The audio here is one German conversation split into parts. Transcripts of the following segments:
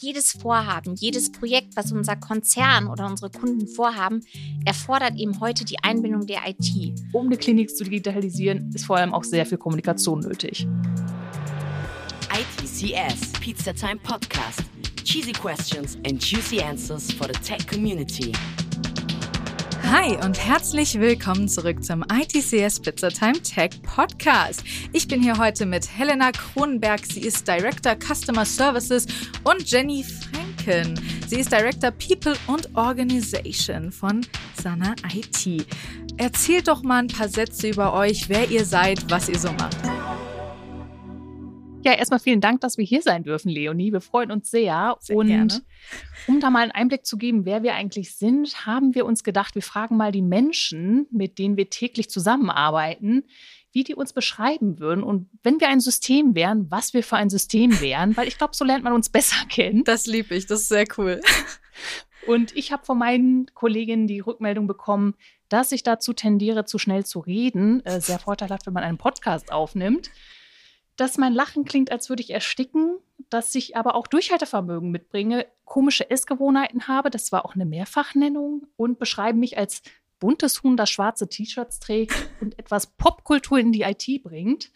jedes Vorhaben, jedes Projekt, was unser Konzern oder unsere Kunden vorhaben, erfordert eben heute die Einbindung der IT. Um eine Klinik zu digitalisieren, ist vor allem auch sehr viel Kommunikation nötig. ITCS Pizza Time Podcast. Cheesy questions and juicy answers for the tech community. Hi und herzlich willkommen zurück zum ITCS Pizza Time Tech Podcast. Ich bin hier heute mit Helena Kronenberg. Sie ist Director Customer Services und Jenny Franken. Sie ist Director People und Organization von Sana IT. Erzählt doch mal ein paar Sätze über euch, wer ihr seid, was ihr so macht. Ja, erstmal vielen Dank, dass wir hier sein dürfen, Leonie. Wir freuen uns sehr. sehr und gerne. um da mal einen Einblick zu geben, wer wir eigentlich sind, haben wir uns gedacht, wir fragen mal die Menschen, mit denen wir täglich zusammenarbeiten, wie die uns beschreiben würden und wenn wir ein System wären, was wir für ein System wären, weil ich glaube, so lernt man uns besser kennen. Das liebe ich, das ist sehr cool. Und ich habe von meinen Kolleginnen die Rückmeldung bekommen, dass ich dazu tendiere, zu schnell zu reden. Äh, sehr vorteilhaft, wenn man einen Podcast aufnimmt dass mein Lachen klingt, als würde ich ersticken, dass ich aber auch Durchhaltevermögen mitbringe, komische Essgewohnheiten habe, das war auch eine Mehrfachnennung und beschreiben mich als buntes Huhn, das schwarze T-Shirts trägt und etwas Popkultur in die IT bringt.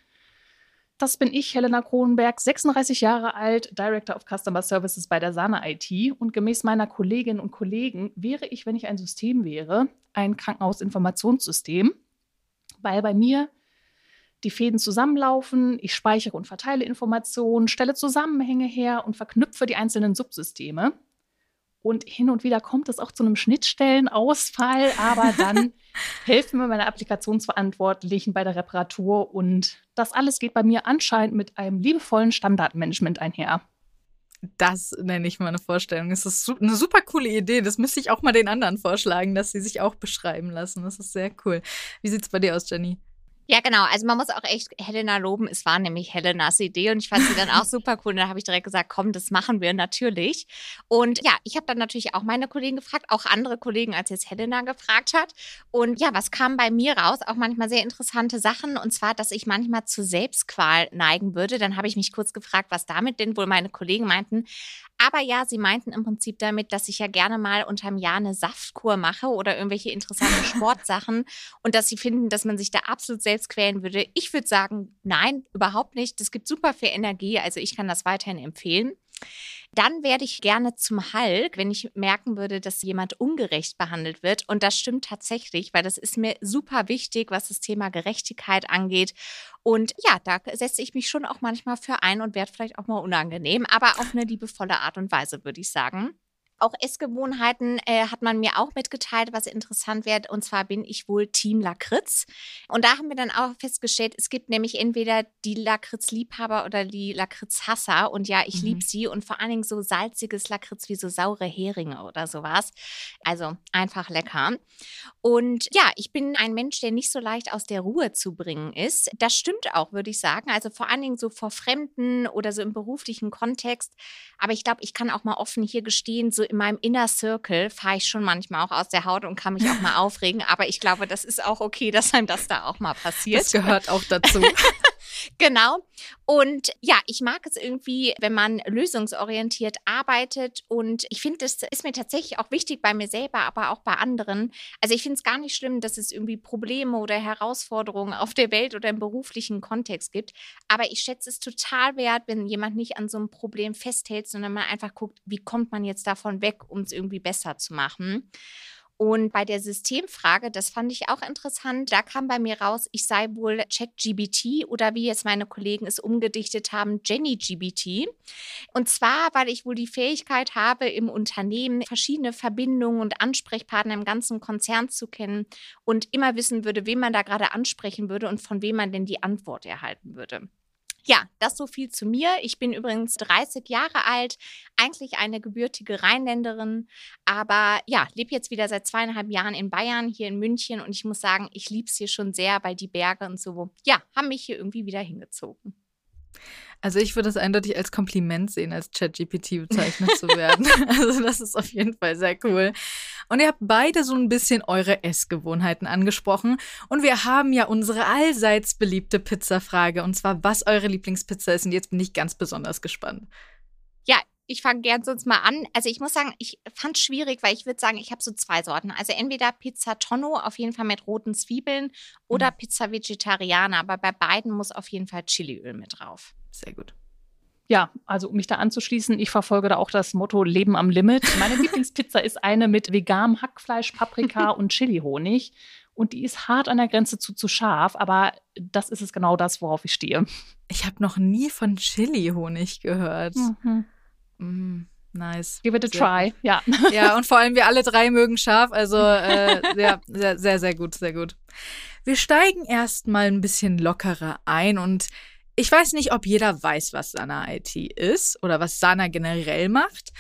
Das bin ich, Helena Kronenberg, 36 Jahre alt, Director of Customer Services bei der Sana IT. Und gemäß meiner Kolleginnen und Kollegen wäre ich, wenn ich ein System wäre, ein Krankenhausinformationssystem, weil bei mir die Fäden zusammenlaufen, ich speichere und verteile Informationen, stelle Zusammenhänge her und verknüpfe die einzelnen Subsysteme. Und hin und wieder kommt es auch zu einem Schnittstellenausfall, aber dann helfen mir meine Applikationsverantwortlichen bei der Reparatur und das alles geht bei mir anscheinend mit einem liebevollen Stammdatenmanagement einher. Das nenne ich mal eine Vorstellung. Das ist eine super coole Idee. Das müsste ich auch mal den anderen vorschlagen, dass sie sich auch beschreiben lassen. Das ist sehr cool. Wie sieht es bei dir aus, Jenny? Ja, genau. Also man muss auch echt Helena loben. Es war nämlich Helenas Idee und ich fand sie dann auch super cool. Und da habe ich direkt gesagt, komm, das machen wir natürlich. Und ja, ich habe dann natürlich auch meine Kollegen gefragt, auch andere Kollegen, als jetzt Helena gefragt hat. Und ja, was kam bei mir raus? Auch manchmal sehr interessante Sachen. Und zwar, dass ich manchmal zu Selbstqual neigen würde. Dann habe ich mich kurz gefragt, was damit denn wohl meine Kollegen meinten. Aber ja, sie meinten im Prinzip damit, dass ich ja gerne mal unterm Jahr eine Saftkur mache oder irgendwelche interessanten Sportsachen und dass sie finden, dass man sich da absolut selbst quälen würde. Ich würde sagen, nein, überhaupt nicht. Das gibt super viel Energie, also ich kann das weiterhin empfehlen. Dann werde ich gerne zum Hulk, wenn ich merken würde, dass jemand ungerecht behandelt wird. Und das stimmt tatsächlich, weil das ist mir super wichtig, was das Thema Gerechtigkeit angeht. Und ja, da setze ich mich schon auch manchmal für ein und werde vielleicht auch mal unangenehm, aber auf eine liebevolle Art und Weise, würde ich sagen. Auch Essgewohnheiten äh, hat man mir auch mitgeteilt, was interessant wird. Und zwar bin ich wohl Team Lakritz. Und da haben wir dann auch festgestellt, es gibt nämlich entweder die Lakritz-Liebhaber oder die Lakritz-Hasser. Und ja, ich mhm. liebe sie. Und vor allen Dingen so salziges Lakritz wie so saure Heringe oder sowas. Also einfach lecker. Und ja, ich bin ein Mensch, der nicht so leicht aus der Ruhe zu bringen ist. Das stimmt auch, würde ich sagen. Also vor allen Dingen so vor Fremden oder so im beruflichen Kontext. Aber ich glaube, ich kann auch mal offen hier gestehen, so in meinem Inner Circle fahre ich schon manchmal auch aus der Haut und kann mich auch mal aufregen. Aber ich glaube, das ist auch okay, dass einem das da auch mal passiert. Das gehört auch dazu. genau. Und ja, ich mag es irgendwie, wenn man lösungsorientiert arbeitet. Und ich finde, das ist mir tatsächlich auch wichtig bei mir selber, aber auch bei anderen. Also ich finde es gar nicht schlimm, dass es irgendwie Probleme oder Herausforderungen auf der Welt oder im beruflichen Kontext gibt. Aber ich schätze es total wert, wenn jemand nicht an so einem Problem festhält, sondern man einfach guckt, wie kommt man jetzt davon weg, um es irgendwie besser zu machen. Und bei der Systemfrage, das fand ich auch interessant, da kam bei mir raus, ich sei wohl ChatGBT oder wie jetzt meine Kollegen es umgedichtet haben, JennyGBT. Und zwar, weil ich wohl die Fähigkeit habe, im Unternehmen verschiedene Verbindungen und Ansprechpartner im ganzen Konzern zu kennen und immer wissen würde, wen man da gerade ansprechen würde und von wem man denn die Antwort erhalten würde. Ja, das so viel zu mir. Ich bin übrigens 30 Jahre alt, eigentlich eine gebürtige Rheinländerin, aber ja, lebe jetzt wieder seit zweieinhalb Jahren in Bayern, hier in München und ich muss sagen, ich liebe es hier schon sehr, weil die Berge und so, ja, haben mich hier irgendwie wieder hingezogen. Also ich würde es eindeutig als Kompliment sehen, als ChatGPT bezeichnet zu werden. also das ist auf jeden Fall sehr cool. Und ihr habt beide so ein bisschen eure Essgewohnheiten angesprochen. Und wir haben ja unsere allseits beliebte Pizzafrage. Und zwar, was eure Lieblingspizza ist. Und jetzt bin ich ganz besonders gespannt. Ja, ich fange gern sonst mal an. Also ich muss sagen, ich fand es schwierig, weil ich würde sagen, ich habe so zwei Sorten. Also entweder Pizza Tonno, auf jeden Fall mit roten Zwiebeln, oder mhm. Pizza Vegetarianer. Aber bei beiden muss auf jeden Fall Chiliöl mit drauf. Sehr gut. Ja, also um mich da anzuschließen, ich verfolge da auch das Motto Leben am Limit. Meine Lieblingspizza ist eine mit veganem Hackfleisch, Paprika und Chili-Honig. Und die ist hart an der Grenze zu zu scharf, aber das ist es genau das, worauf ich stehe. Ich habe noch nie von Chili-Honig gehört. Mhm. Mm, nice. Give it a try, ja. Ja, und vor allem wir alle drei mögen scharf, also äh, ja, sehr, sehr, sehr gut, sehr gut. Wir steigen erstmal ein bisschen lockerer ein und ich weiß nicht, ob jeder weiß, was Sana IT ist oder was Sana generell macht.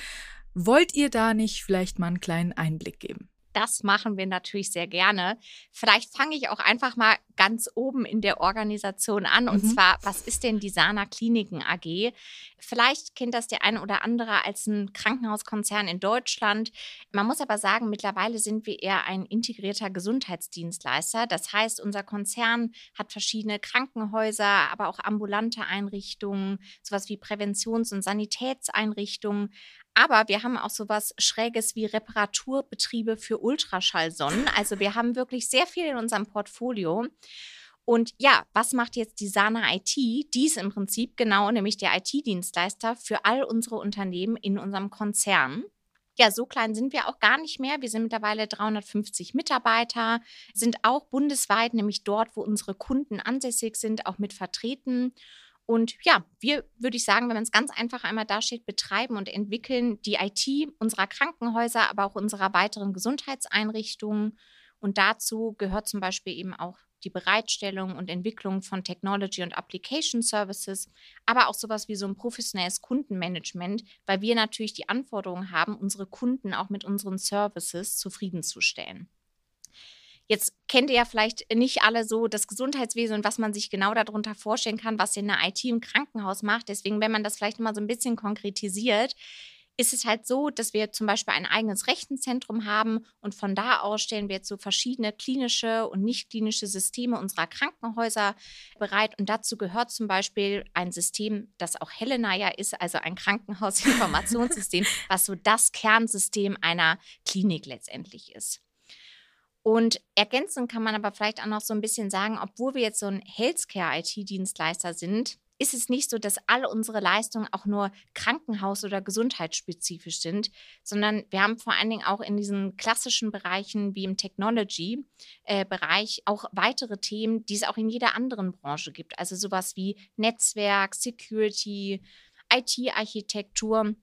Wollt ihr da nicht vielleicht mal einen kleinen Einblick geben? Das machen wir natürlich sehr gerne. Vielleicht fange ich auch einfach mal ganz oben in der Organisation an. Und mhm. zwar, was ist denn die Sana Kliniken AG? Vielleicht kennt das der eine oder andere als ein Krankenhauskonzern in Deutschland. Man muss aber sagen, mittlerweile sind wir eher ein integrierter Gesundheitsdienstleister. Das heißt, unser Konzern hat verschiedene Krankenhäuser, aber auch ambulante Einrichtungen, sowas wie Präventions- und Sanitätseinrichtungen. Aber wir haben auch sowas Schräges wie Reparaturbetriebe für Ultraschallsonnen. Also wir haben wirklich sehr viel in unserem Portfolio. Und ja, was macht jetzt die Sana IT? Die ist im Prinzip genau nämlich der IT-Dienstleister für all unsere Unternehmen in unserem Konzern. Ja, so klein sind wir auch gar nicht mehr. Wir sind mittlerweile 350 Mitarbeiter, sind auch bundesweit, nämlich dort, wo unsere Kunden ansässig sind, auch mit vertreten. Und ja, wir, würde ich sagen, wenn man es ganz einfach einmal dasteht, betreiben und entwickeln die IT unserer Krankenhäuser, aber auch unserer weiteren Gesundheitseinrichtungen. Und dazu gehört zum Beispiel eben auch die Bereitstellung und Entwicklung von Technology und Application Services, aber auch sowas wie so ein professionelles Kundenmanagement, weil wir natürlich die Anforderungen haben, unsere Kunden auch mit unseren Services zufriedenzustellen. Jetzt kennt ihr ja vielleicht nicht alle so das Gesundheitswesen und was man sich genau darunter vorstellen kann, was denn eine IT im Krankenhaus macht. Deswegen, wenn man das vielleicht mal so ein bisschen konkretisiert, ist es halt so, dass wir zum Beispiel ein eigenes Rechenzentrum haben und von da aus stellen wir jetzt so verschiedene klinische und nicht klinische Systeme unserer Krankenhäuser bereit. Und dazu gehört zum Beispiel ein System, das auch Helena ja ist, also ein Krankenhausinformationssystem, was so das Kernsystem einer Klinik letztendlich ist. Und ergänzend kann man aber vielleicht auch noch so ein bisschen sagen, obwohl wir jetzt so ein Healthcare-IT-Dienstleister sind, ist es nicht so, dass alle unsere Leistungen auch nur Krankenhaus- oder gesundheitsspezifisch sind, sondern wir haben vor allen Dingen auch in diesen klassischen Bereichen wie im Technology-Bereich äh, auch weitere Themen, die es auch in jeder anderen Branche gibt. Also sowas wie Netzwerk, Security, IT-Architektur.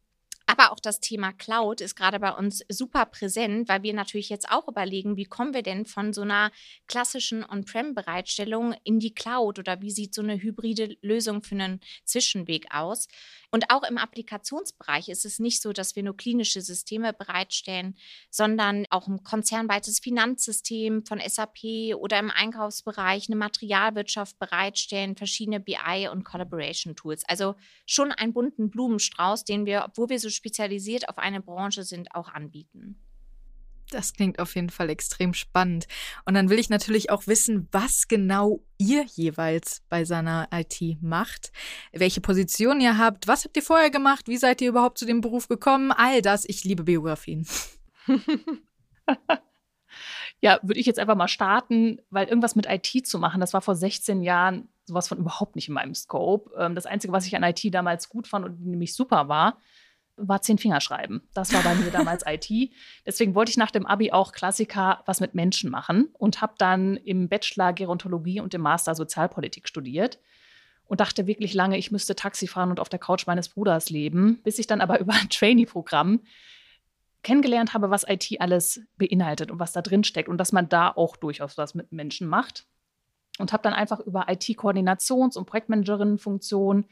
Aber auch das Thema Cloud ist gerade bei uns super präsent, weil wir natürlich jetzt auch überlegen, wie kommen wir denn von so einer klassischen On-Prem-Bereitstellung in die Cloud oder wie sieht so eine hybride Lösung für einen Zwischenweg aus? Und auch im Applikationsbereich ist es nicht so, dass wir nur klinische Systeme bereitstellen, sondern auch ein konzernweites Finanzsystem von SAP oder im Einkaufsbereich eine Materialwirtschaft bereitstellen, verschiedene BI und Collaboration Tools. Also schon einen bunten Blumenstrauß, den wir, obwohl wir so spezialisiert auf eine Branche sind, auch anbieten. Das klingt auf jeden Fall extrem spannend. Und dann will ich natürlich auch wissen, was genau ihr jeweils bei seiner IT macht, welche Position ihr habt, was habt ihr vorher gemacht, wie seid ihr überhaupt zu dem Beruf gekommen, all das. Ich liebe Biografien. ja, würde ich jetzt einfach mal starten, weil irgendwas mit IT zu machen, das war vor 16 Jahren sowas von überhaupt nicht in meinem Scope. Ähm, das Einzige, was ich an IT damals gut fand und nämlich super war, war zehn Fingerschreiben. Das war bei mir damals IT. Deswegen wollte ich nach dem Abi auch Klassiker was mit Menschen machen und habe dann im Bachelor Gerontologie und im Master Sozialpolitik studiert und dachte wirklich lange, ich müsste Taxi fahren und auf der Couch meines Bruders leben, bis ich dann aber über ein Trainee-Programm kennengelernt habe, was IT alles beinhaltet und was da drin steckt und dass man da auch durchaus was mit Menschen macht. Und habe dann einfach über IT-Koordinations- und Projektmanagerinnen-Funktionen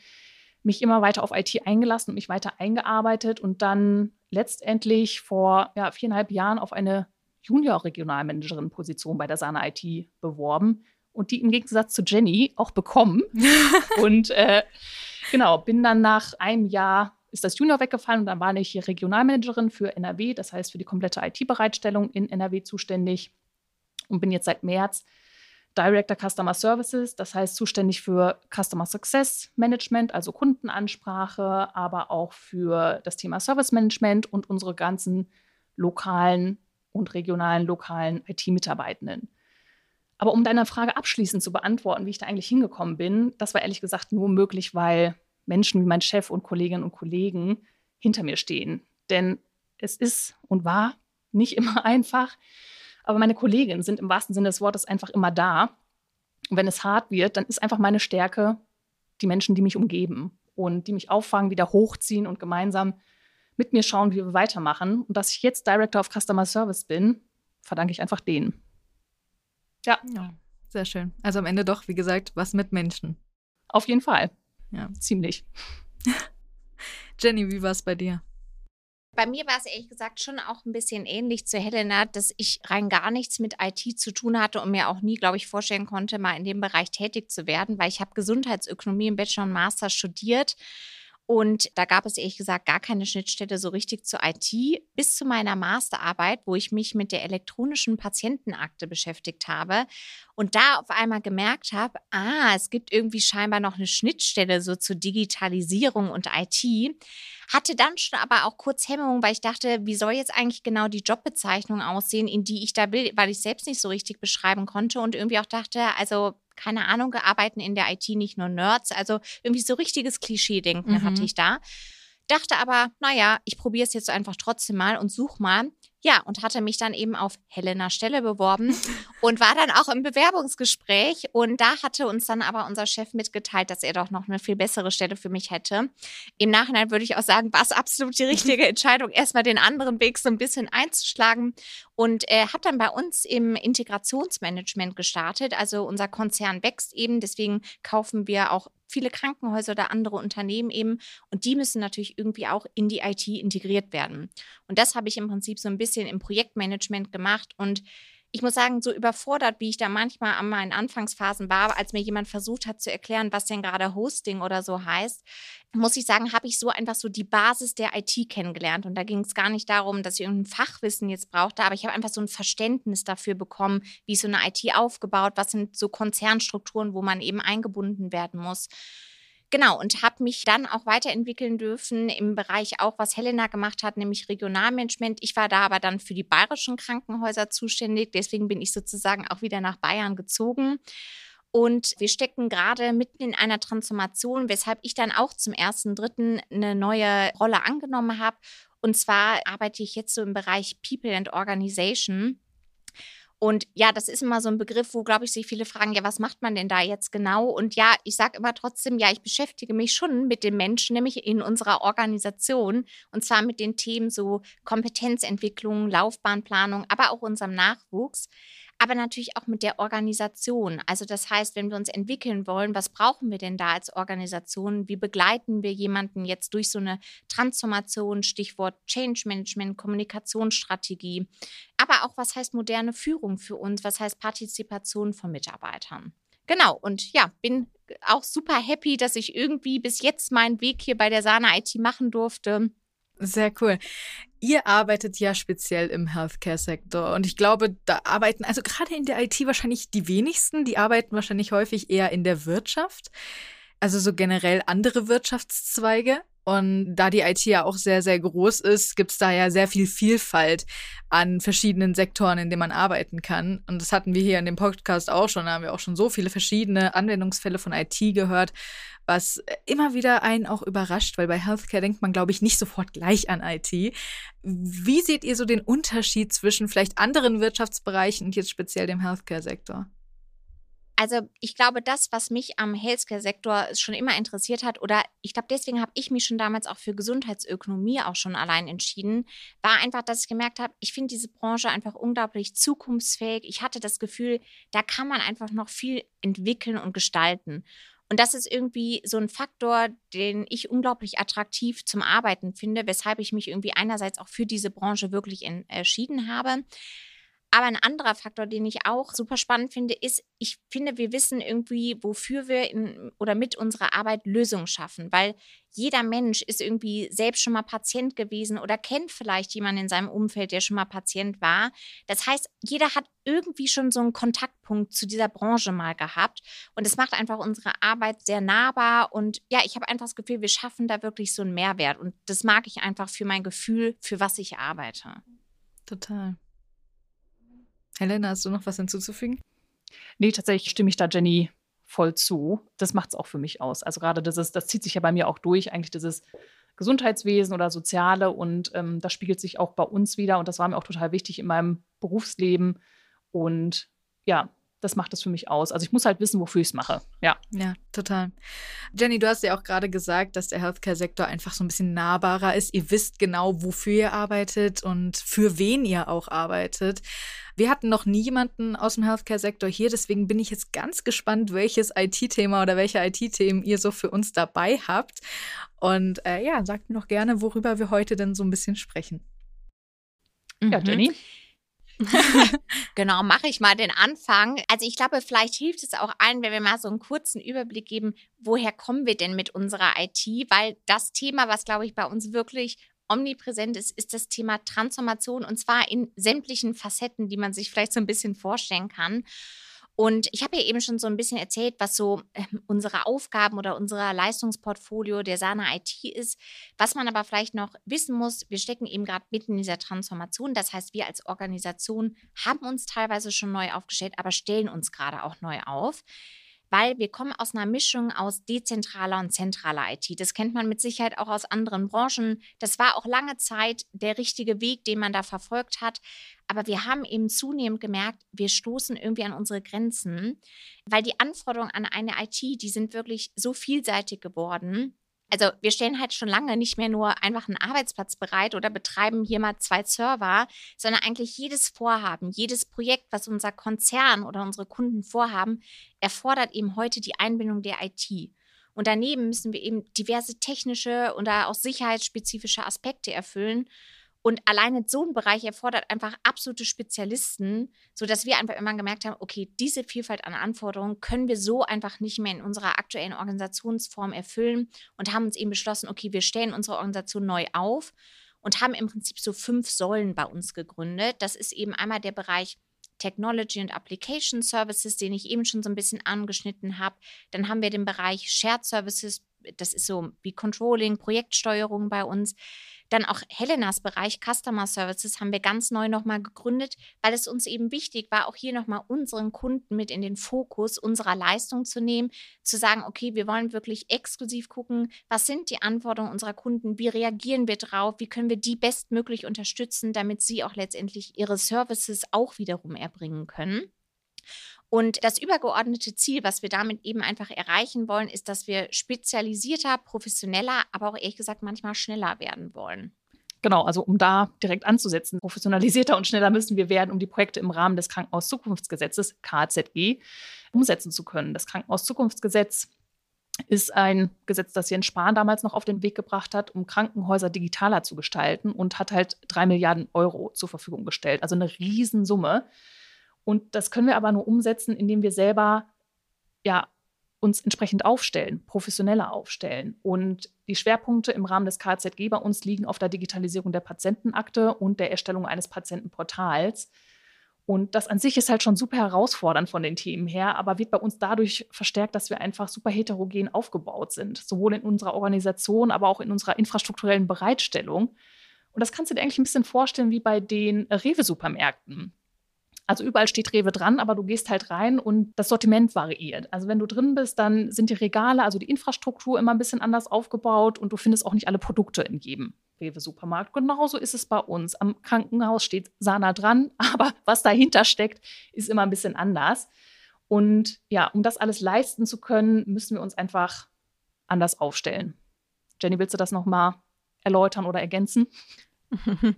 mich immer weiter auf IT eingelassen und mich weiter eingearbeitet und dann letztendlich vor ja, viereinhalb Jahren auf eine Junior-Regionalmanagerin-Position bei der Sana IT beworben und die im Gegensatz zu Jenny auch bekommen. und äh, genau, bin dann nach einem Jahr ist das Junior weggefallen und dann war ich hier Regionalmanagerin für NRW, das heißt für die komplette IT-Bereitstellung in NRW zuständig und bin jetzt seit März Director Customer Services, das heißt zuständig für Customer Success Management, also Kundenansprache, aber auch für das Thema Service Management und unsere ganzen lokalen und regionalen lokalen IT-Mitarbeitenden. Aber um deine Frage abschließend zu beantworten, wie ich da eigentlich hingekommen bin, das war ehrlich gesagt nur möglich, weil Menschen wie mein Chef und Kolleginnen und Kollegen hinter mir stehen. Denn es ist und war nicht immer einfach, aber meine Kolleginnen sind im wahrsten Sinne des Wortes einfach immer da. Und wenn es hart wird, dann ist einfach meine Stärke die Menschen, die mich umgeben und die mich auffangen, wieder hochziehen und gemeinsam mit mir schauen, wie wir weitermachen. Und dass ich jetzt Director of Customer Service bin, verdanke ich einfach denen. Ja. ja. Sehr schön. Also am Ende doch, wie gesagt, was mit Menschen. Auf jeden Fall. Ja. Ziemlich. Jenny, wie war es bei dir? Bei mir war es ehrlich gesagt schon auch ein bisschen ähnlich zu Helena, dass ich rein gar nichts mit IT zu tun hatte und mir auch nie, glaube ich, vorstellen konnte, mal in dem Bereich tätig zu werden, weil ich habe Gesundheitsökonomie im Bachelor und Master studiert. Und da gab es ehrlich gesagt gar keine Schnittstelle so richtig zur IT, bis zu meiner Masterarbeit, wo ich mich mit der elektronischen Patientenakte beschäftigt habe und da auf einmal gemerkt habe, ah, es gibt irgendwie scheinbar noch eine Schnittstelle so zur Digitalisierung und IT. Hatte dann schon aber auch kurz Hemmung, weil ich dachte, wie soll jetzt eigentlich genau die Jobbezeichnung aussehen, in die ich da will, weil ich selbst nicht so richtig beschreiben konnte und irgendwie auch dachte, also keine Ahnung, arbeiten in der IT nicht nur Nerds. Also irgendwie so richtiges Klischee-Denken mhm. hatte ich da. Dachte aber, naja, ich probiere es jetzt einfach trotzdem mal und suche mal. Ja, und hatte mich dann eben auf Helena Stelle beworben und war dann auch im Bewerbungsgespräch. Und da hatte uns dann aber unser Chef mitgeteilt, dass er doch noch eine viel bessere Stelle für mich hätte. Im Nachhinein würde ich auch sagen, war es absolut die richtige Entscheidung, erstmal den anderen Weg so ein bisschen einzuschlagen. Und äh, habe dann bei uns im Integrationsmanagement gestartet. Also unser Konzern wächst eben, deswegen kaufen wir auch viele Krankenhäuser oder andere Unternehmen eben. Und die müssen natürlich irgendwie auch in die IT integriert werden. Und das habe ich im Prinzip so ein bisschen im Projektmanagement gemacht und ich muss sagen, so überfordert, wie ich da manchmal an meinen Anfangsphasen war, als mir jemand versucht hat zu erklären, was denn gerade Hosting oder so heißt, muss ich sagen, habe ich so einfach so die Basis der IT kennengelernt. Und da ging es gar nicht darum, dass ich irgendein Fachwissen jetzt brauchte, aber ich habe einfach so ein Verständnis dafür bekommen, wie ist so eine IT aufgebaut, was sind so Konzernstrukturen, wo man eben eingebunden werden muss. Genau, und habe mich dann auch weiterentwickeln dürfen im Bereich auch, was Helena gemacht hat, nämlich Regionalmanagement. Ich war da aber dann für die bayerischen Krankenhäuser zuständig. Deswegen bin ich sozusagen auch wieder nach Bayern gezogen. Und wir stecken gerade mitten in einer Transformation, weshalb ich dann auch zum ersten Dritten eine neue Rolle angenommen habe. Und zwar arbeite ich jetzt so im Bereich People and Organization. Und ja, das ist immer so ein Begriff, wo, glaube ich, sich viele fragen, ja, was macht man denn da jetzt genau? Und ja, ich sage immer trotzdem, ja, ich beschäftige mich schon mit den Menschen, nämlich in unserer Organisation. Und zwar mit den Themen so Kompetenzentwicklung, Laufbahnplanung, aber auch unserem Nachwuchs aber natürlich auch mit der Organisation. Also das heißt, wenn wir uns entwickeln wollen, was brauchen wir denn da als Organisation? Wie begleiten wir jemanden jetzt durch so eine Transformation, Stichwort Change Management, Kommunikationsstrategie, aber auch was heißt moderne Führung für uns, was heißt Partizipation von Mitarbeitern. Genau, und ja, bin auch super happy, dass ich irgendwie bis jetzt meinen Weg hier bei der Sana IT machen durfte. Sehr cool. Ihr arbeitet ja speziell im Healthcare-Sektor und ich glaube, da arbeiten, also gerade in der IT wahrscheinlich die wenigsten, die arbeiten wahrscheinlich häufig eher in der Wirtschaft, also so generell andere Wirtschaftszweige. Und da die IT ja auch sehr, sehr groß ist, gibt es da ja sehr viel Vielfalt an verschiedenen Sektoren, in denen man arbeiten kann. Und das hatten wir hier in dem Podcast auch schon. Da haben wir auch schon so viele verschiedene Anwendungsfälle von IT gehört, was immer wieder einen auch überrascht, weil bei Healthcare denkt man, glaube ich, nicht sofort gleich an IT. Wie seht ihr so den Unterschied zwischen vielleicht anderen Wirtschaftsbereichen und jetzt speziell dem Healthcare-Sektor? Also ich glaube, das, was mich am Healthcare-Sektor schon immer interessiert hat, oder ich glaube, deswegen habe ich mich schon damals auch für Gesundheitsökonomie auch schon allein entschieden, war einfach, dass ich gemerkt habe, ich finde diese Branche einfach unglaublich zukunftsfähig. Ich hatte das Gefühl, da kann man einfach noch viel entwickeln und gestalten. Und das ist irgendwie so ein Faktor, den ich unglaublich attraktiv zum Arbeiten finde, weshalb ich mich irgendwie einerseits auch für diese Branche wirklich entschieden habe. Aber ein anderer Faktor, den ich auch super spannend finde, ist, ich finde, wir wissen irgendwie, wofür wir in, oder mit unserer Arbeit Lösungen schaffen, weil jeder Mensch ist irgendwie selbst schon mal Patient gewesen oder kennt vielleicht jemanden in seinem Umfeld, der schon mal Patient war. Das heißt, jeder hat irgendwie schon so einen Kontaktpunkt zu dieser Branche mal gehabt und es macht einfach unsere Arbeit sehr nahbar und ja, ich habe einfach das Gefühl, wir schaffen da wirklich so einen Mehrwert und das mag ich einfach für mein Gefühl, für was ich arbeite. Total. Helena, hast du noch was hinzuzufügen? Nee, tatsächlich stimme ich da Jenny voll zu. Das macht es auch für mich aus. Also gerade das ist, das zieht sich ja bei mir auch durch, eigentlich dieses Gesundheitswesen oder Soziale und ähm, das spiegelt sich auch bei uns wieder und das war mir auch total wichtig in meinem Berufsleben und ja, das macht das für mich aus. Also ich muss halt wissen, wofür ich es mache. Ja. Ja, total. Jenny, du hast ja auch gerade gesagt, dass der Healthcare-Sektor einfach so ein bisschen nahbarer ist. Ihr wisst genau, wofür ihr arbeitet und für wen ihr auch arbeitet. Wir hatten noch nie jemanden aus dem Healthcare-Sektor hier, deswegen bin ich jetzt ganz gespannt, welches IT-Thema oder welche IT-Themen ihr so für uns dabei habt. Und äh, ja, sagt mir doch gerne, worüber wir heute denn so ein bisschen sprechen. Ja, Jenny. Genau, mache ich mal den Anfang. Also ich glaube, vielleicht hilft es auch allen, wenn wir mal so einen kurzen Überblick geben, woher kommen wir denn mit unserer IT? Weil das Thema, was glaube ich bei uns wirklich omnipräsent ist, ist das Thema Transformation und zwar in sämtlichen Facetten, die man sich vielleicht so ein bisschen vorstellen kann. Und ich habe ja eben schon so ein bisschen erzählt, was so äh, unsere Aufgaben oder unser Leistungsportfolio der Sana IT ist. Was man aber vielleicht noch wissen muss, wir stecken eben gerade mitten in dieser Transformation. Das heißt, wir als Organisation haben uns teilweise schon neu aufgestellt, aber stellen uns gerade auch neu auf weil wir kommen aus einer Mischung aus dezentraler und zentraler IT. Das kennt man mit Sicherheit auch aus anderen Branchen. Das war auch lange Zeit der richtige Weg, den man da verfolgt hat. Aber wir haben eben zunehmend gemerkt, wir stoßen irgendwie an unsere Grenzen, weil die Anforderungen an eine IT, die sind wirklich so vielseitig geworden also wir stellen halt schon lange nicht mehr nur einfach einen Arbeitsplatz bereit oder betreiben hier mal zwei Server, sondern eigentlich jedes Vorhaben, jedes Projekt, was unser Konzern oder unsere Kunden vorhaben, erfordert eben heute die Einbindung der IT. Und daneben müssen wir eben diverse technische oder auch sicherheitsspezifische Aspekte erfüllen. Und alleine so ein Bereich erfordert einfach absolute Spezialisten, sodass wir einfach immer gemerkt haben, okay, diese Vielfalt an Anforderungen können wir so einfach nicht mehr in unserer aktuellen Organisationsform erfüllen und haben uns eben beschlossen, okay, wir stellen unsere Organisation neu auf und haben im Prinzip so fünf Säulen bei uns gegründet. Das ist eben einmal der Bereich Technology und Application Services, den ich eben schon so ein bisschen angeschnitten habe. Dann haben wir den Bereich Shared Services, das ist so wie Controlling, Projektsteuerung bei uns. Dann auch Helenas Bereich Customer Services haben wir ganz neu nochmal gegründet, weil es uns eben wichtig war, auch hier nochmal unseren Kunden mit in den Fokus unserer Leistung zu nehmen, zu sagen, okay, wir wollen wirklich exklusiv gucken, was sind die Anforderungen unserer Kunden, wie reagieren wir drauf, wie können wir die bestmöglich unterstützen, damit sie auch letztendlich ihre Services auch wiederum erbringen können. Und das übergeordnete Ziel, was wir damit eben einfach erreichen wollen, ist, dass wir spezialisierter, professioneller, aber auch ehrlich gesagt manchmal schneller werden wollen. Genau, also um da direkt anzusetzen, professionalisierter und schneller müssen wir werden, um die Projekte im Rahmen des Krankenhauszukunftsgesetzes KZG umsetzen zu können. Das Krankenhauszukunftsgesetz ist ein Gesetz, das Jens Spahn damals noch auf den Weg gebracht hat, um Krankenhäuser digitaler zu gestalten und hat halt drei Milliarden Euro zur Verfügung gestellt. Also eine Riesensumme. Und das können wir aber nur umsetzen, indem wir selber ja, uns entsprechend aufstellen, professioneller aufstellen. Und die Schwerpunkte im Rahmen des KZG bei uns liegen auf der Digitalisierung der Patientenakte und der Erstellung eines Patientenportals. Und das an sich ist halt schon super herausfordernd von den Themen her, aber wird bei uns dadurch verstärkt, dass wir einfach super heterogen aufgebaut sind, sowohl in unserer Organisation, aber auch in unserer infrastrukturellen Bereitstellung. Und das kannst du dir eigentlich ein bisschen vorstellen wie bei den Rewe-Supermärkten. Also überall steht Rewe dran, aber du gehst halt rein und das Sortiment variiert. Also wenn du drin bist, dann sind die Regale, also die Infrastruktur immer ein bisschen anders aufgebaut und du findest auch nicht alle Produkte in jedem Rewe-Supermarkt. Genauso ist es bei uns. Am Krankenhaus steht Sana dran, aber was dahinter steckt, ist immer ein bisschen anders. Und ja, um das alles leisten zu können, müssen wir uns einfach anders aufstellen. Jenny, willst du das nochmal erläutern oder ergänzen?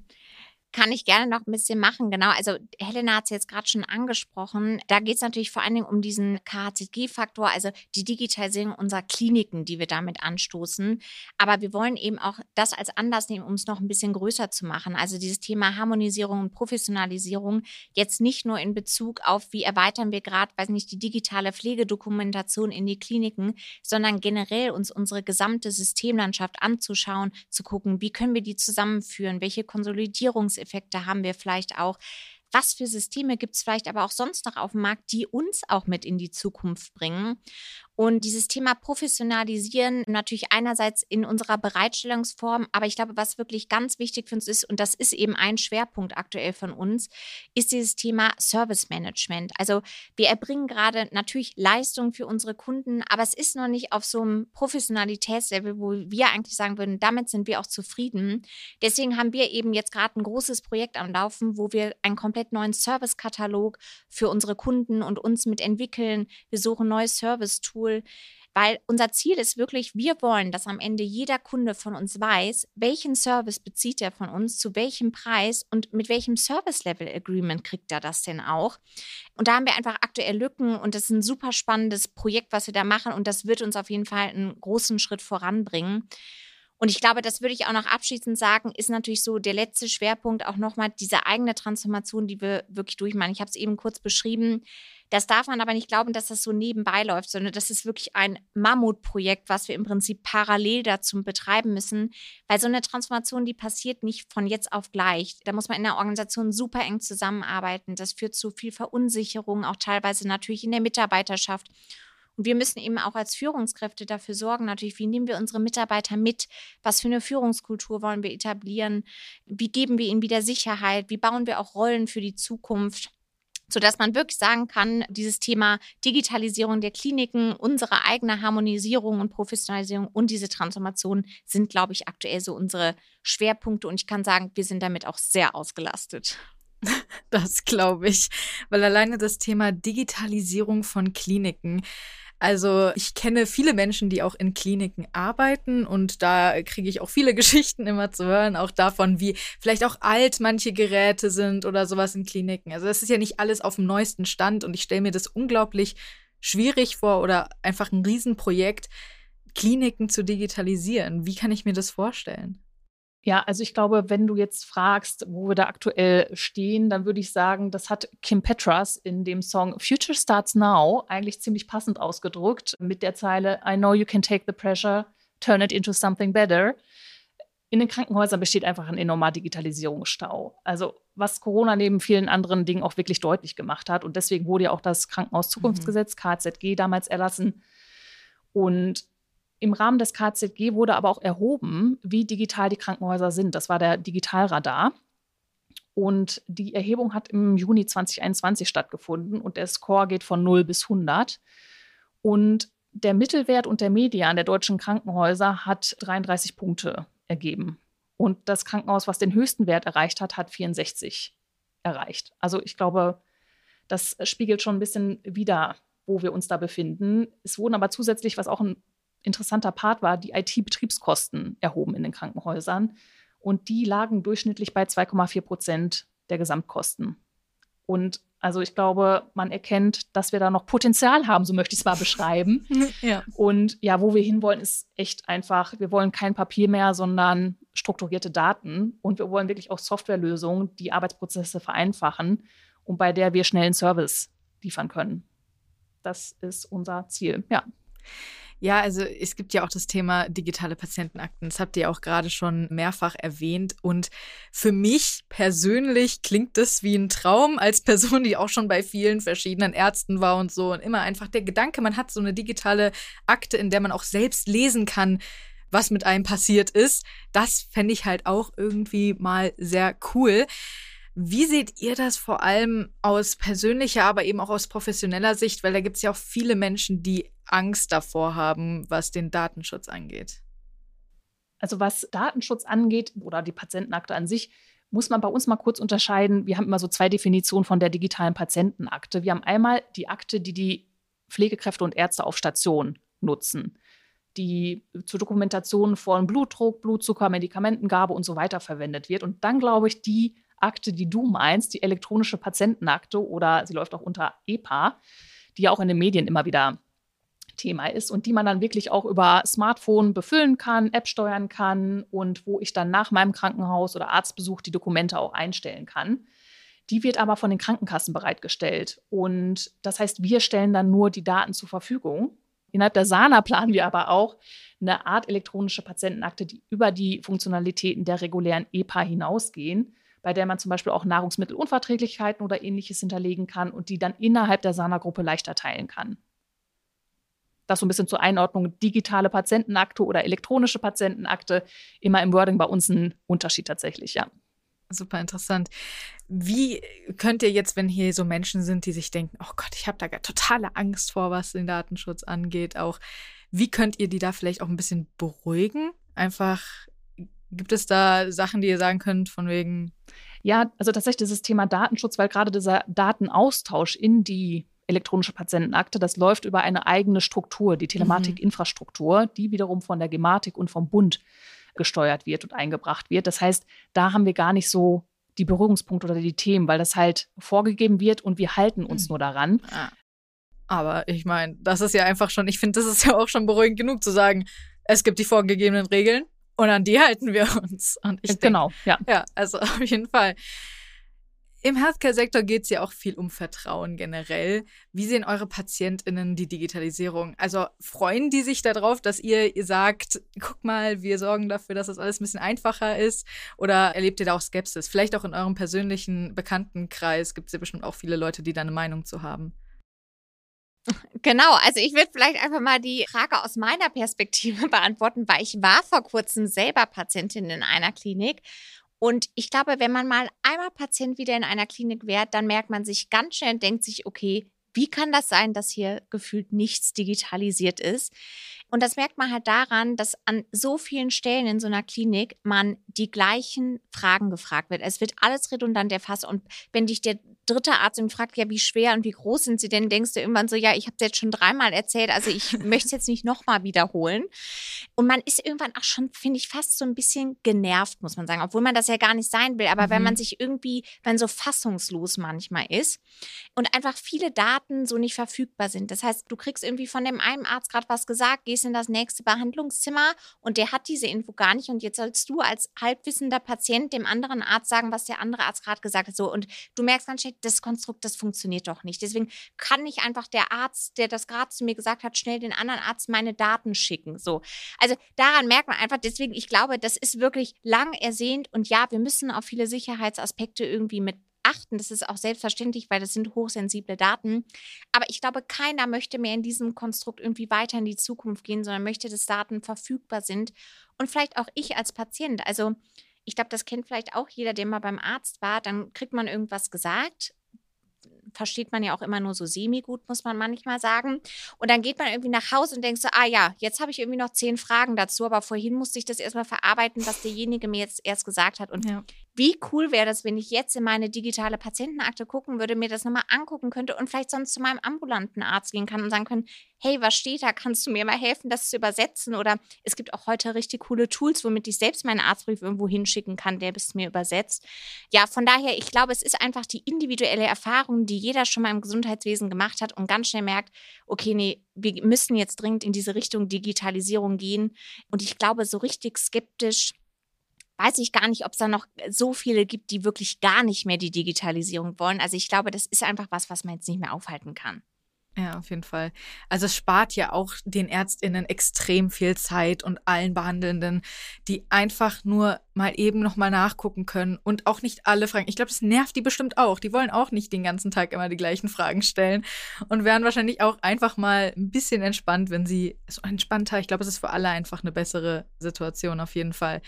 Kann ich gerne noch ein bisschen machen, genau. Also Helena hat es jetzt gerade schon angesprochen. Da geht es natürlich vor allen Dingen um diesen KHZG-Faktor, also die Digitalisierung unserer Kliniken, die wir damit anstoßen. Aber wir wollen eben auch das als Anlass nehmen, um es noch ein bisschen größer zu machen. Also dieses Thema Harmonisierung und Professionalisierung jetzt nicht nur in Bezug auf, wie erweitern wir gerade, weiß nicht, die digitale Pflegedokumentation in die Kliniken, sondern generell uns unsere gesamte Systemlandschaft anzuschauen, zu gucken, wie können wir die zusammenführen, welche Konsolidierungs Effekte haben wir vielleicht auch. Was für Systeme gibt es vielleicht aber auch sonst noch auf dem Markt, die uns auch mit in die Zukunft bringen? Und dieses Thema Professionalisieren natürlich einerseits in unserer Bereitstellungsform, aber ich glaube, was wirklich ganz wichtig für uns ist, und das ist eben ein Schwerpunkt aktuell von uns, ist dieses Thema Service Management. Also wir erbringen gerade natürlich Leistungen für unsere Kunden, aber es ist noch nicht auf so einem Professionalitätslevel, wo wir eigentlich sagen würden, damit sind wir auch zufrieden. Deswegen haben wir eben jetzt gerade ein großes Projekt am Laufen, wo wir einen komplett neuen Servicekatalog für unsere Kunden und uns mit entwickeln. Wir suchen neue Service-Tools cool, weil unser Ziel ist wirklich, wir wollen, dass am Ende jeder Kunde von uns weiß, welchen Service bezieht er von uns, zu welchem Preis und mit welchem Service-Level-Agreement kriegt er das denn auch. Und da haben wir einfach aktuell Lücken und das ist ein super spannendes Projekt, was wir da machen und das wird uns auf jeden Fall einen großen Schritt voranbringen. Und ich glaube, das würde ich auch noch abschließend sagen, ist natürlich so der letzte Schwerpunkt auch nochmal diese eigene Transformation, die wir wirklich durchmachen. Ich habe es eben kurz beschrieben. Das darf man aber nicht glauben, dass das so nebenbei läuft, sondern das ist wirklich ein Mammutprojekt, was wir im Prinzip parallel dazu betreiben müssen, weil so eine Transformation, die passiert nicht von jetzt auf gleich. Da muss man in der Organisation super eng zusammenarbeiten. Das führt zu viel Verunsicherung, auch teilweise natürlich in der Mitarbeiterschaft. Und wir müssen eben auch als Führungskräfte dafür sorgen, natürlich, wie nehmen wir unsere Mitarbeiter mit? Was für eine Führungskultur wollen wir etablieren? Wie geben wir ihnen wieder Sicherheit? Wie bauen wir auch Rollen für die Zukunft? sodass man wirklich sagen kann, dieses Thema Digitalisierung der Kliniken, unsere eigene Harmonisierung und Professionalisierung und diese Transformation sind, glaube ich, aktuell so unsere Schwerpunkte. Und ich kann sagen, wir sind damit auch sehr ausgelastet. Das glaube ich, weil alleine das Thema Digitalisierung von Kliniken, also ich kenne viele Menschen, die auch in Kliniken arbeiten und da kriege ich auch viele Geschichten immer zu hören, auch davon, wie vielleicht auch alt manche Geräte sind oder sowas in Kliniken. Also das ist ja nicht alles auf dem neuesten Stand und ich stelle mir das unglaublich schwierig vor oder einfach ein Riesenprojekt, Kliniken zu digitalisieren. Wie kann ich mir das vorstellen? Ja, also ich glaube, wenn du jetzt fragst, wo wir da aktuell stehen, dann würde ich sagen, das hat Kim Petras in dem Song Future Starts Now eigentlich ziemlich passend ausgedrückt mit der Zeile I know you can take the pressure, turn it into something better. In den Krankenhäusern besteht einfach ein enormer Digitalisierungsstau. Also was Corona neben vielen anderen Dingen auch wirklich deutlich gemacht hat. Und deswegen wurde ja auch das Krankenhauszukunftsgesetz, mhm. KZG, damals erlassen. Und im Rahmen des KZG wurde aber auch erhoben, wie digital die Krankenhäuser sind. Das war der Digitalradar. Und die Erhebung hat im Juni 2021 stattgefunden und der Score geht von 0 bis 100. Und der Mittelwert und der Median der deutschen Krankenhäuser hat 33 Punkte ergeben. Und das Krankenhaus, was den höchsten Wert erreicht hat, hat 64 erreicht. Also ich glaube, das spiegelt schon ein bisschen wider, wo wir uns da befinden. Es wurden aber zusätzlich, was auch ein interessanter Part war, die IT-Betriebskosten erhoben in den Krankenhäusern. Und die lagen durchschnittlich bei 2,4 Prozent der Gesamtkosten. Und also ich glaube, man erkennt, dass wir da noch Potenzial haben, so möchte ich es mal beschreiben. ja. Und ja, wo wir hinwollen, ist echt einfach, wir wollen kein Papier mehr, sondern strukturierte Daten. Und wir wollen wirklich auch Softwarelösungen, die Arbeitsprozesse vereinfachen und bei der wir schnellen Service liefern können. Das ist unser Ziel, ja. Ja, also es gibt ja auch das Thema digitale Patientenakten. Das habt ihr auch gerade schon mehrfach erwähnt. Und für mich persönlich klingt das wie ein Traum als Person, die auch schon bei vielen verschiedenen Ärzten war und so. Und immer einfach der Gedanke, man hat so eine digitale Akte, in der man auch selbst lesen kann, was mit einem passiert ist. Das fände ich halt auch irgendwie mal sehr cool. Wie seht ihr das vor allem aus persönlicher, aber eben auch aus professioneller Sicht? Weil da gibt es ja auch viele Menschen, die Angst davor haben, was den Datenschutz angeht. Also was Datenschutz angeht oder die Patientenakte an sich, muss man bei uns mal kurz unterscheiden. Wir haben immer so zwei Definitionen von der digitalen Patientenakte. Wir haben einmal die Akte, die die Pflegekräfte und Ärzte auf Station nutzen, die zur Dokumentation von Blutdruck, Blutzucker, Medikamentengabe und so weiter verwendet wird. Und dann glaube ich, die Akte, die du meinst, die elektronische Patientenakte oder sie läuft auch unter EPA, die ja auch in den Medien immer wieder Thema ist und die man dann wirklich auch über Smartphone befüllen kann, App steuern kann und wo ich dann nach meinem Krankenhaus oder Arztbesuch die Dokumente auch einstellen kann. Die wird aber von den Krankenkassen bereitgestellt. Und das heißt, wir stellen dann nur die Daten zur Verfügung. Innerhalb der SANA planen wir aber auch eine Art elektronische Patientenakte, die über die Funktionalitäten der regulären EPA hinausgehen, bei der man zum Beispiel auch Nahrungsmittelunverträglichkeiten oder ähnliches hinterlegen kann und die dann innerhalb der SANA-Gruppe leichter teilen kann. Das so ein bisschen zur Einordnung digitale Patientenakte oder elektronische Patientenakte. Immer im Wording bei uns ein Unterschied tatsächlich, ja. Super interessant. Wie könnt ihr jetzt, wenn hier so Menschen sind, die sich denken, oh Gott, ich habe da totale Angst vor, was den Datenschutz angeht, auch, wie könnt ihr die da vielleicht auch ein bisschen beruhigen? Einfach, gibt es da Sachen, die ihr sagen könnt, von wegen? Ja, also tatsächlich dieses Thema Datenschutz, weil gerade dieser Datenaustausch in die elektronische Patientenakte, das läuft über eine eigene Struktur, die Telematikinfrastruktur, die wiederum von der Gematik und vom Bund gesteuert wird und eingebracht wird. Das heißt, da haben wir gar nicht so die Berührungspunkte oder die Themen, weil das halt vorgegeben wird und wir halten uns mhm. nur daran. Aber ich meine, das ist ja einfach schon, ich finde, das ist ja auch schon beruhigend genug zu sagen, es gibt die vorgegebenen Regeln und an die halten wir uns. Und ich genau, denk, ja. Ja, also auf jeden Fall. Im Healthcare-Sektor geht es ja auch viel um Vertrauen generell. Wie sehen eure PatientInnen die Digitalisierung? Also freuen die sich darauf, dass ihr, sagt, guck mal, wir sorgen dafür, dass das alles ein bisschen einfacher ist? Oder erlebt ihr da auch Skepsis? Vielleicht auch in eurem persönlichen Bekanntenkreis gibt es ja bestimmt auch viele Leute, die da eine Meinung zu haben. Genau, also ich würde vielleicht einfach mal die Frage aus meiner Perspektive beantworten, weil ich war vor kurzem selber Patientin in einer Klinik und ich glaube, wenn man mal einmal Patient wieder in einer Klinik wäre, dann merkt man sich ganz schnell und denkt sich, okay, wie kann das sein, dass hier gefühlt nichts digitalisiert ist? Und das merkt man halt daran, dass an so vielen Stellen in so einer Klinik man die gleichen Fragen gefragt wird. Es wird alles redundant erfasst. Und wenn dich der dritte Arzt und fragt, ja, wie schwer und wie groß sind sie denn, denkst du irgendwann so, ja, ich habe es jetzt schon dreimal erzählt, also ich möchte es jetzt nicht nochmal wiederholen. Und man ist irgendwann auch schon, finde ich, fast so ein bisschen genervt, muss man sagen, obwohl man das ja gar nicht sein will. Aber mhm. wenn man sich irgendwie, wenn so fassungslos manchmal ist und einfach viele Daten so nicht verfügbar sind. Das heißt, du kriegst irgendwie von dem einen Arzt gerade was gesagt, gehst in das nächste Behandlungszimmer und der hat diese Info gar nicht und jetzt sollst du als halbwissender Patient dem anderen Arzt sagen, was der andere Arzt gerade gesagt hat. So und du merkst ganz schnell, das Konstrukt, das funktioniert doch nicht. Deswegen kann nicht einfach der Arzt, der das gerade zu mir gesagt hat, schnell den anderen Arzt meine Daten schicken. So. Also daran merkt man einfach, deswegen, ich glaube, das ist wirklich lang ersehnt und ja, wir müssen auf viele Sicherheitsaspekte irgendwie mit achten. Das ist auch selbstverständlich, weil das sind hochsensible Daten. Aber ich glaube, keiner möchte mehr in diesem Konstrukt irgendwie weiter in die Zukunft gehen, sondern möchte, dass Daten verfügbar sind. Und vielleicht auch ich als Patient. Also ich glaube, das kennt vielleicht auch jeder, der mal beim Arzt war. Dann kriegt man irgendwas gesagt versteht man ja auch immer nur so semi-gut, muss man manchmal sagen. Und dann geht man irgendwie nach Hause und denkt so, ah ja, jetzt habe ich irgendwie noch zehn Fragen dazu, aber vorhin musste ich das erstmal verarbeiten, was derjenige mir jetzt erst gesagt hat. Und ja. Wie cool wäre das, wenn ich jetzt in meine digitale Patientenakte gucken würde, mir das nochmal angucken könnte und vielleicht sonst zu meinem ambulanten Arzt gehen kann und sagen können, hey, was steht da? Kannst du mir mal helfen, das zu übersetzen? Oder es gibt auch heute richtig coole Tools, womit ich selbst meinen Arztbrief irgendwo hinschicken kann, der bis mir übersetzt. Ja, von daher, ich glaube, es ist einfach die individuelle Erfahrung, die jeder schon mal im Gesundheitswesen gemacht hat und ganz schnell merkt, okay, nee, wir müssen jetzt dringend in diese Richtung Digitalisierung gehen. Und ich glaube, so richtig skeptisch weiß ich gar nicht, ob es da noch so viele gibt, die wirklich gar nicht mehr die Digitalisierung wollen. Also ich glaube, das ist einfach was, was man jetzt nicht mehr aufhalten kann. Ja, auf jeden Fall. Also es spart ja auch den Ärztinnen extrem viel Zeit und allen Behandelnden, die einfach nur mal eben nochmal nachgucken können und auch nicht alle Fragen. Ich glaube, das nervt die bestimmt auch. Die wollen auch nicht den ganzen Tag immer die gleichen Fragen stellen und wären wahrscheinlich auch einfach mal ein bisschen entspannt, wenn sie so entspannter. Ich glaube, es ist für alle einfach eine bessere Situation auf jeden Fall.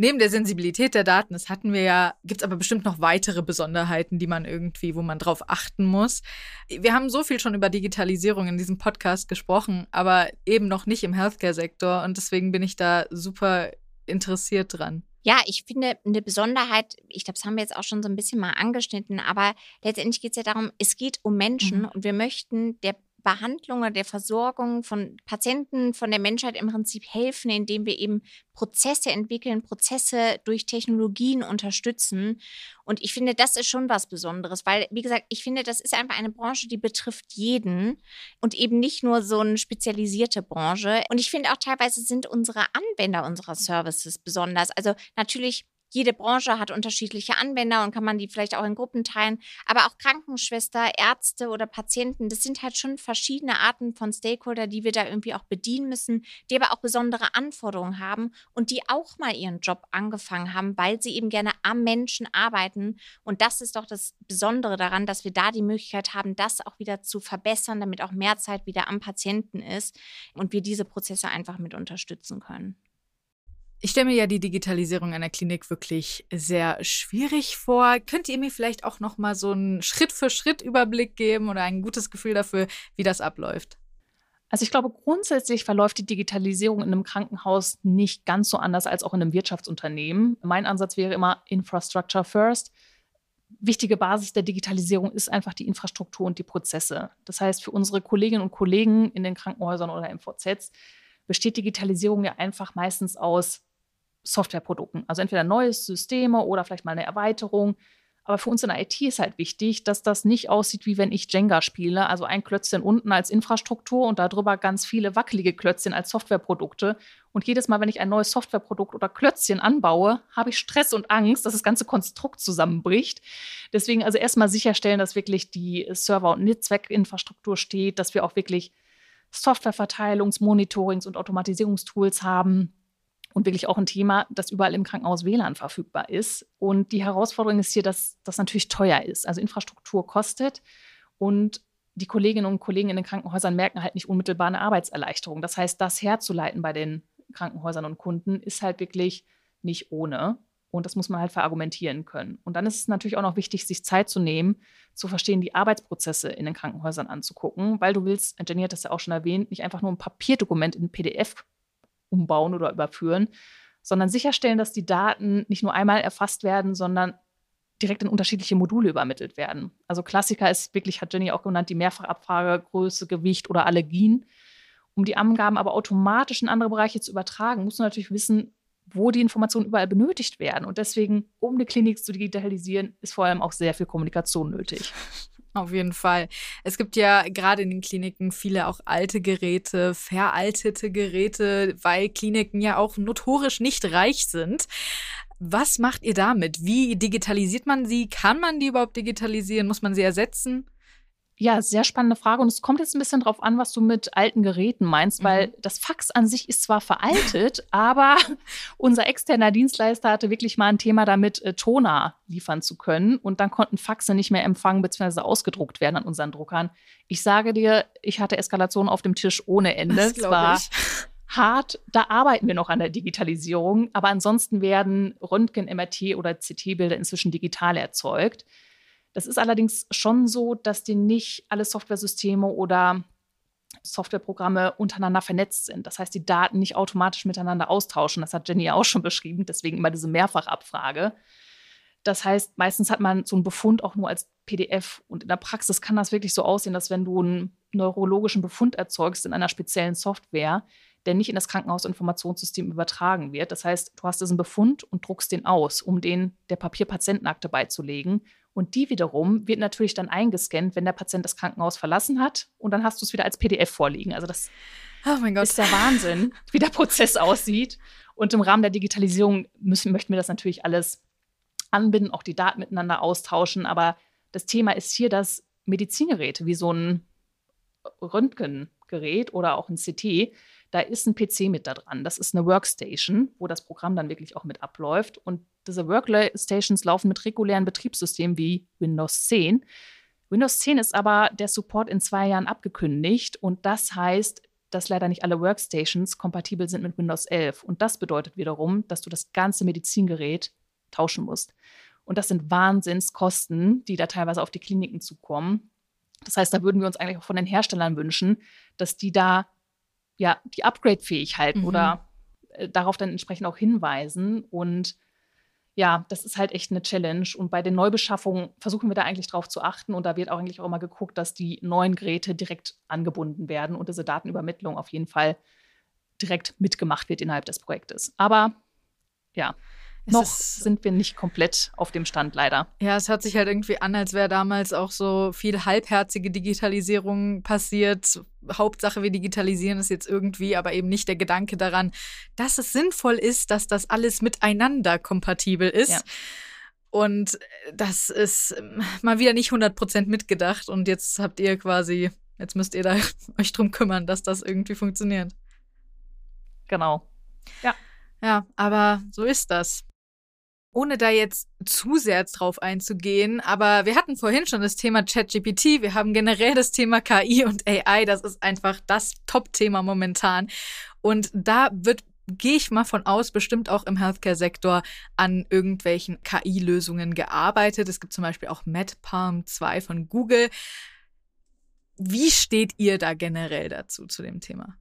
Neben der Sensibilität der Daten, das hatten wir ja, gibt es aber bestimmt noch weitere Besonderheiten, die man irgendwie, wo man drauf achten muss. Wir haben so viel schon über Digitalisierung in diesem Podcast gesprochen, aber eben noch nicht im Healthcare-Sektor und deswegen bin ich da super interessiert dran. Ja, ich finde eine Besonderheit, ich glaube, das haben wir jetzt auch schon so ein bisschen mal angeschnitten, aber letztendlich geht es ja darum, es geht um Menschen mhm. und wir möchten der Behandlung oder der Versorgung von Patienten, von der Menschheit im Prinzip helfen, indem wir eben Prozesse entwickeln, Prozesse durch Technologien unterstützen. Und ich finde, das ist schon was Besonderes, weil, wie gesagt, ich finde, das ist einfach eine Branche, die betrifft jeden und eben nicht nur so eine spezialisierte Branche. Und ich finde auch teilweise sind unsere Anwender unserer Services besonders. Also natürlich jede Branche hat unterschiedliche Anwender und kann man die vielleicht auch in Gruppen teilen. Aber auch Krankenschwester, Ärzte oder Patienten, das sind halt schon verschiedene Arten von Stakeholder, die wir da irgendwie auch bedienen müssen, die aber auch besondere Anforderungen haben und die auch mal ihren Job angefangen haben, weil sie eben gerne am Menschen arbeiten. Und das ist doch das Besondere daran, dass wir da die Möglichkeit haben, das auch wieder zu verbessern, damit auch mehr Zeit wieder am Patienten ist und wir diese Prozesse einfach mit unterstützen können. Ich stelle mir ja die Digitalisierung einer Klinik wirklich sehr schwierig vor. Könnt ihr mir vielleicht auch noch mal so einen Schritt für Schritt Überblick geben oder ein gutes Gefühl dafür, wie das abläuft? Also ich glaube, grundsätzlich verläuft die Digitalisierung in einem Krankenhaus nicht ganz so anders als auch in einem Wirtschaftsunternehmen. Mein Ansatz wäre immer Infrastructure First. Wichtige Basis der Digitalisierung ist einfach die Infrastruktur und die Prozesse. Das heißt, für unsere Kolleginnen und Kollegen in den Krankenhäusern oder MVZs besteht Digitalisierung ja einfach meistens aus Softwareprodukten. Also entweder neue Systeme oder vielleicht mal eine Erweiterung. Aber für uns in der IT ist halt wichtig, dass das nicht aussieht, wie wenn ich Jenga spiele. Also ein Klötzchen unten als Infrastruktur und darüber ganz viele wackelige Klötzchen als Softwareprodukte. Und jedes Mal, wenn ich ein neues Softwareprodukt oder Klötzchen anbaue, habe ich Stress und Angst, dass das ganze Konstrukt zusammenbricht. Deswegen also erstmal sicherstellen, dass wirklich die Server- und Netzwerkinfrastruktur steht, dass wir auch wirklich Softwareverteilungs-, Monitorings- und Automatisierungstools haben und wirklich auch ein Thema, das überall im Krankenhaus WLAN verfügbar ist. Und die Herausforderung ist hier, dass das natürlich teuer ist. Also Infrastruktur kostet und die Kolleginnen und Kollegen in den Krankenhäusern merken halt nicht unmittelbar eine Arbeitserleichterung. Das heißt, das herzuleiten bei den Krankenhäusern und Kunden ist halt wirklich nicht ohne. Und das muss man halt verargumentieren können. Und dann ist es natürlich auch noch wichtig, sich Zeit zu nehmen, zu verstehen, die Arbeitsprozesse in den Krankenhäusern anzugucken, weil du willst, Engineer hat das ja auch schon erwähnt, nicht einfach nur ein Papierdokument in PDF umbauen oder überführen, sondern sicherstellen, dass die Daten nicht nur einmal erfasst werden, sondern direkt in unterschiedliche Module übermittelt werden. Also Klassiker ist wirklich, hat Jenny auch genannt, die Mehrfachabfrage, Größe, Gewicht oder Allergien. Um die Angaben aber automatisch in andere Bereiche zu übertragen, musst du natürlich wissen, wo die Informationen überall benötigt werden. Und deswegen, um eine Klinik zu digitalisieren, ist vor allem auch sehr viel Kommunikation nötig. Auf jeden Fall. Es gibt ja gerade in den Kliniken viele auch alte Geräte, veraltete Geräte, weil Kliniken ja auch notorisch nicht reich sind. Was macht ihr damit? Wie digitalisiert man sie? Kann man die überhaupt digitalisieren? Muss man sie ersetzen? Ja, sehr spannende Frage. Und es kommt jetzt ein bisschen drauf an, was du mit alten Geräten meinst, weil mhm. das Fax an sich ist zwar veraltet, aber unser externer Dienstleister hatte wirklich mal ein Thema damit, äh, Toner liefern zu können. Und dann konnten Faxe nicht mehr empfangen bzw. ausgedruckt werden an unseren Druckern. Ich sage dir, ich hatte Eskalation auf dem Tisch ohne Ende. Das es war ich. hart. Da arbeiten wir noch an der Digitalisierung. Aber ansonsten werden Röntgen, MRT oder CT-Bilder inzwischen digital erzeugt. Das ist allerdings schon so, dass die nicht alle Softwaresysteme oder Softwareprogramme untereinander vernetzt sind. Das heißt, die Daten nicht automatisch miteinander austauschen. Das hat Jenny auch schon beschrieben, deswegen immer diese Mehrfachabfrage. Das heißt, meistens hat man so einen Befund auch nur als PDF. Und in der Praxis kann das wirklich so aussehen, dass wenn du einen neurologischen Befund erzeugst in einer speziellen Software, der nicht in das Krankenhausinformationssystem übertragen wird. Das heißt, du hast diesen Befund und druckst den aus, um den der Papierpatientenakte beizulegen. Und die wiederum wird natürlich dann eingescannt, wenn der Patient das Krankenhaus verlassen hat. Und dann hast du es wieder als PDF vorliegen. Also das oh ist der Wahnsinn, wie der Prozess aussieht. Und im Rahmen der Digitalisierung müssen, möchten wir das natürlich alles anbinden, auch die Daten miteinander austauschen. Aber das Thema ist hier, dass Medizingeräte wie so ein Röntgengerät oder auch ein CT da ist ein PC mit da dran. Das ist eine Workstation, wo das Programm dann wirklich auch mit abläuft. Und diese Workstations laufen mit regulären Betriebssystemen wie Windows 10. Windows 10 ist aber der Support in zwei Jahren abgekündigt und das heißt, dass leider nicht alle Workstations kompatibel sind mit Windows 11. Und das bedeutet wiederum, dass du das ganze Medizingerät tauschen musst. Und das sind Wahnsinnskosten, die da teilweise auf die Kliniken zukommen. Das heißt, da würden wir uns eigentlich auch von den Herstellern wünschen, dass die da ja, die upgrade-fähig halten mhm. oder äh, darauf dann entsprechend auch hinweisen. Und ja, das ist halt echt eine Challenge. Und bei den Neubeschaffungen versuchen wir da eigentlich drauf zu achten. Und da wird auch eigentlich auch immer geguckt, dass die neuen Geräte direkt angebunden werden und diese Datenübermittlung auf jeden Fall direkt mitgemacht wird innerhalb des Projektes. Aber ja, es noch sind wir nicht komplett auf dem Stand, leider. Ja, es hört sich halt irgendwie an, als wäre damals auch so viel halbherzige Digitalisierung passiert. Hauptsache, wir digitalisieren es jetzt irgendwie, aber eben nicht der Gedanke daran, dass es sinnvoll ist, dass das alles miteinander kompatibel ist. Ja. Und das ist ähm, mal wieder nicht 100% mitgedacht. Und jetzt habt ihr quasi, jetzt müsst ihr da euch drum kümmern, dass das irgendwie funktioniert. Genau. Ja. Ja, aber so ist das ohne da jetzt zu sehr drauf einzugehen, aber wir hatten vorhin schon das Thema ChatGPT, wir haben generell das Thema KI und AI, das ist einfach das Top-Thema momentan. Und da wird gehe ich mal von aus, bestimmt auch im Healthcare-Sektor an irgendwelchen KI-Lösungen gearbeitet. Es gibt zum Beispiel auch MedPalm 2 von Google. Wie steht ihr da generell dazu, zu dem Thema?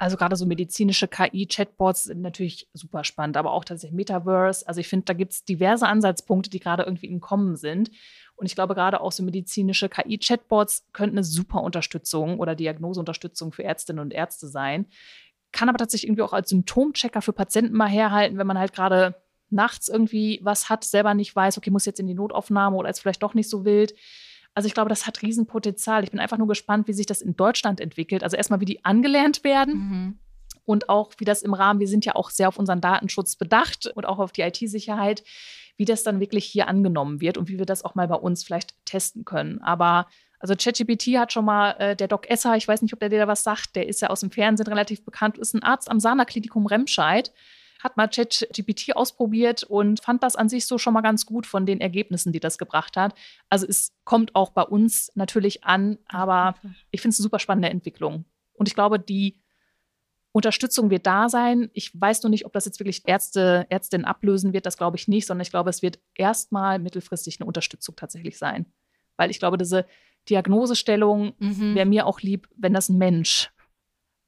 Also gerade so medizinische KI-Chatbots sind natürlich super spannend, aber auch tatsächlich Metaverse. Also ich finde, da gibt es diverse Ansatzpunkte, die gerade irgendwie im Kommen sind. Und ich glaube, gerade auch so medizinische KI-Chatbots könnten eine super Unterstützung oder Diagnoseunterstützung für Ärztinnen und Ärzte sein. Kann aber tatsächlich irgendwie auch als Symptomchecker für Patienten mal herhalten, wenn man halt gerade nachts irgendwie was hat, selber nicht weiß, okay, muss jetzt in die Notaufnahme oder ist vielleicht doch nicht so wild. Also ich glaube, das hat Riesenpotenzial. Ich bin einfach nur gespannt, wie sich das in Deutschland entwickelt. Also erstmal, wie die angelernt werden. Mhm. Und auch, wie das im Rahmen, wir sind ja auch sehr auf unseren Datenschutz bedacht und auch auf die IT-Sicherheit, wie das dann wirklich hier angenommen wird und wie wir das auch mal bei uns vielleicht testen können. Aber also ChatGPT hat schon mal äh, der Doc Esser, ich weiß nicht, ob der dir da was sagt, der ist ja aus dem Fernsehen relativ bekannt, ist ein Arzt am Sana-Klinikum Remscheid hat mal ChatGPT ausprobiert und fand das an sich so schon mal ganz gut von den Ergebnissen, die das gebracht hat. Also es kommt auch bei uns natürlich an, aber ich finde es eine super spannende Entwicklung. Und ich glaube, die Unterstützung wird da sein. Ich weiß nur nicht, ob das jetzt wirklich Ärzte, Ärztinnen ablösen wird. Das glaube ich nicht, sondern ich glaube, es wird erstmal mittelfristig eine Unterstützung tatsächlich sein. Weil ich glaube, diese Diagnosestellung mhm. wäre mir auch lieb, wenn das ein Mensch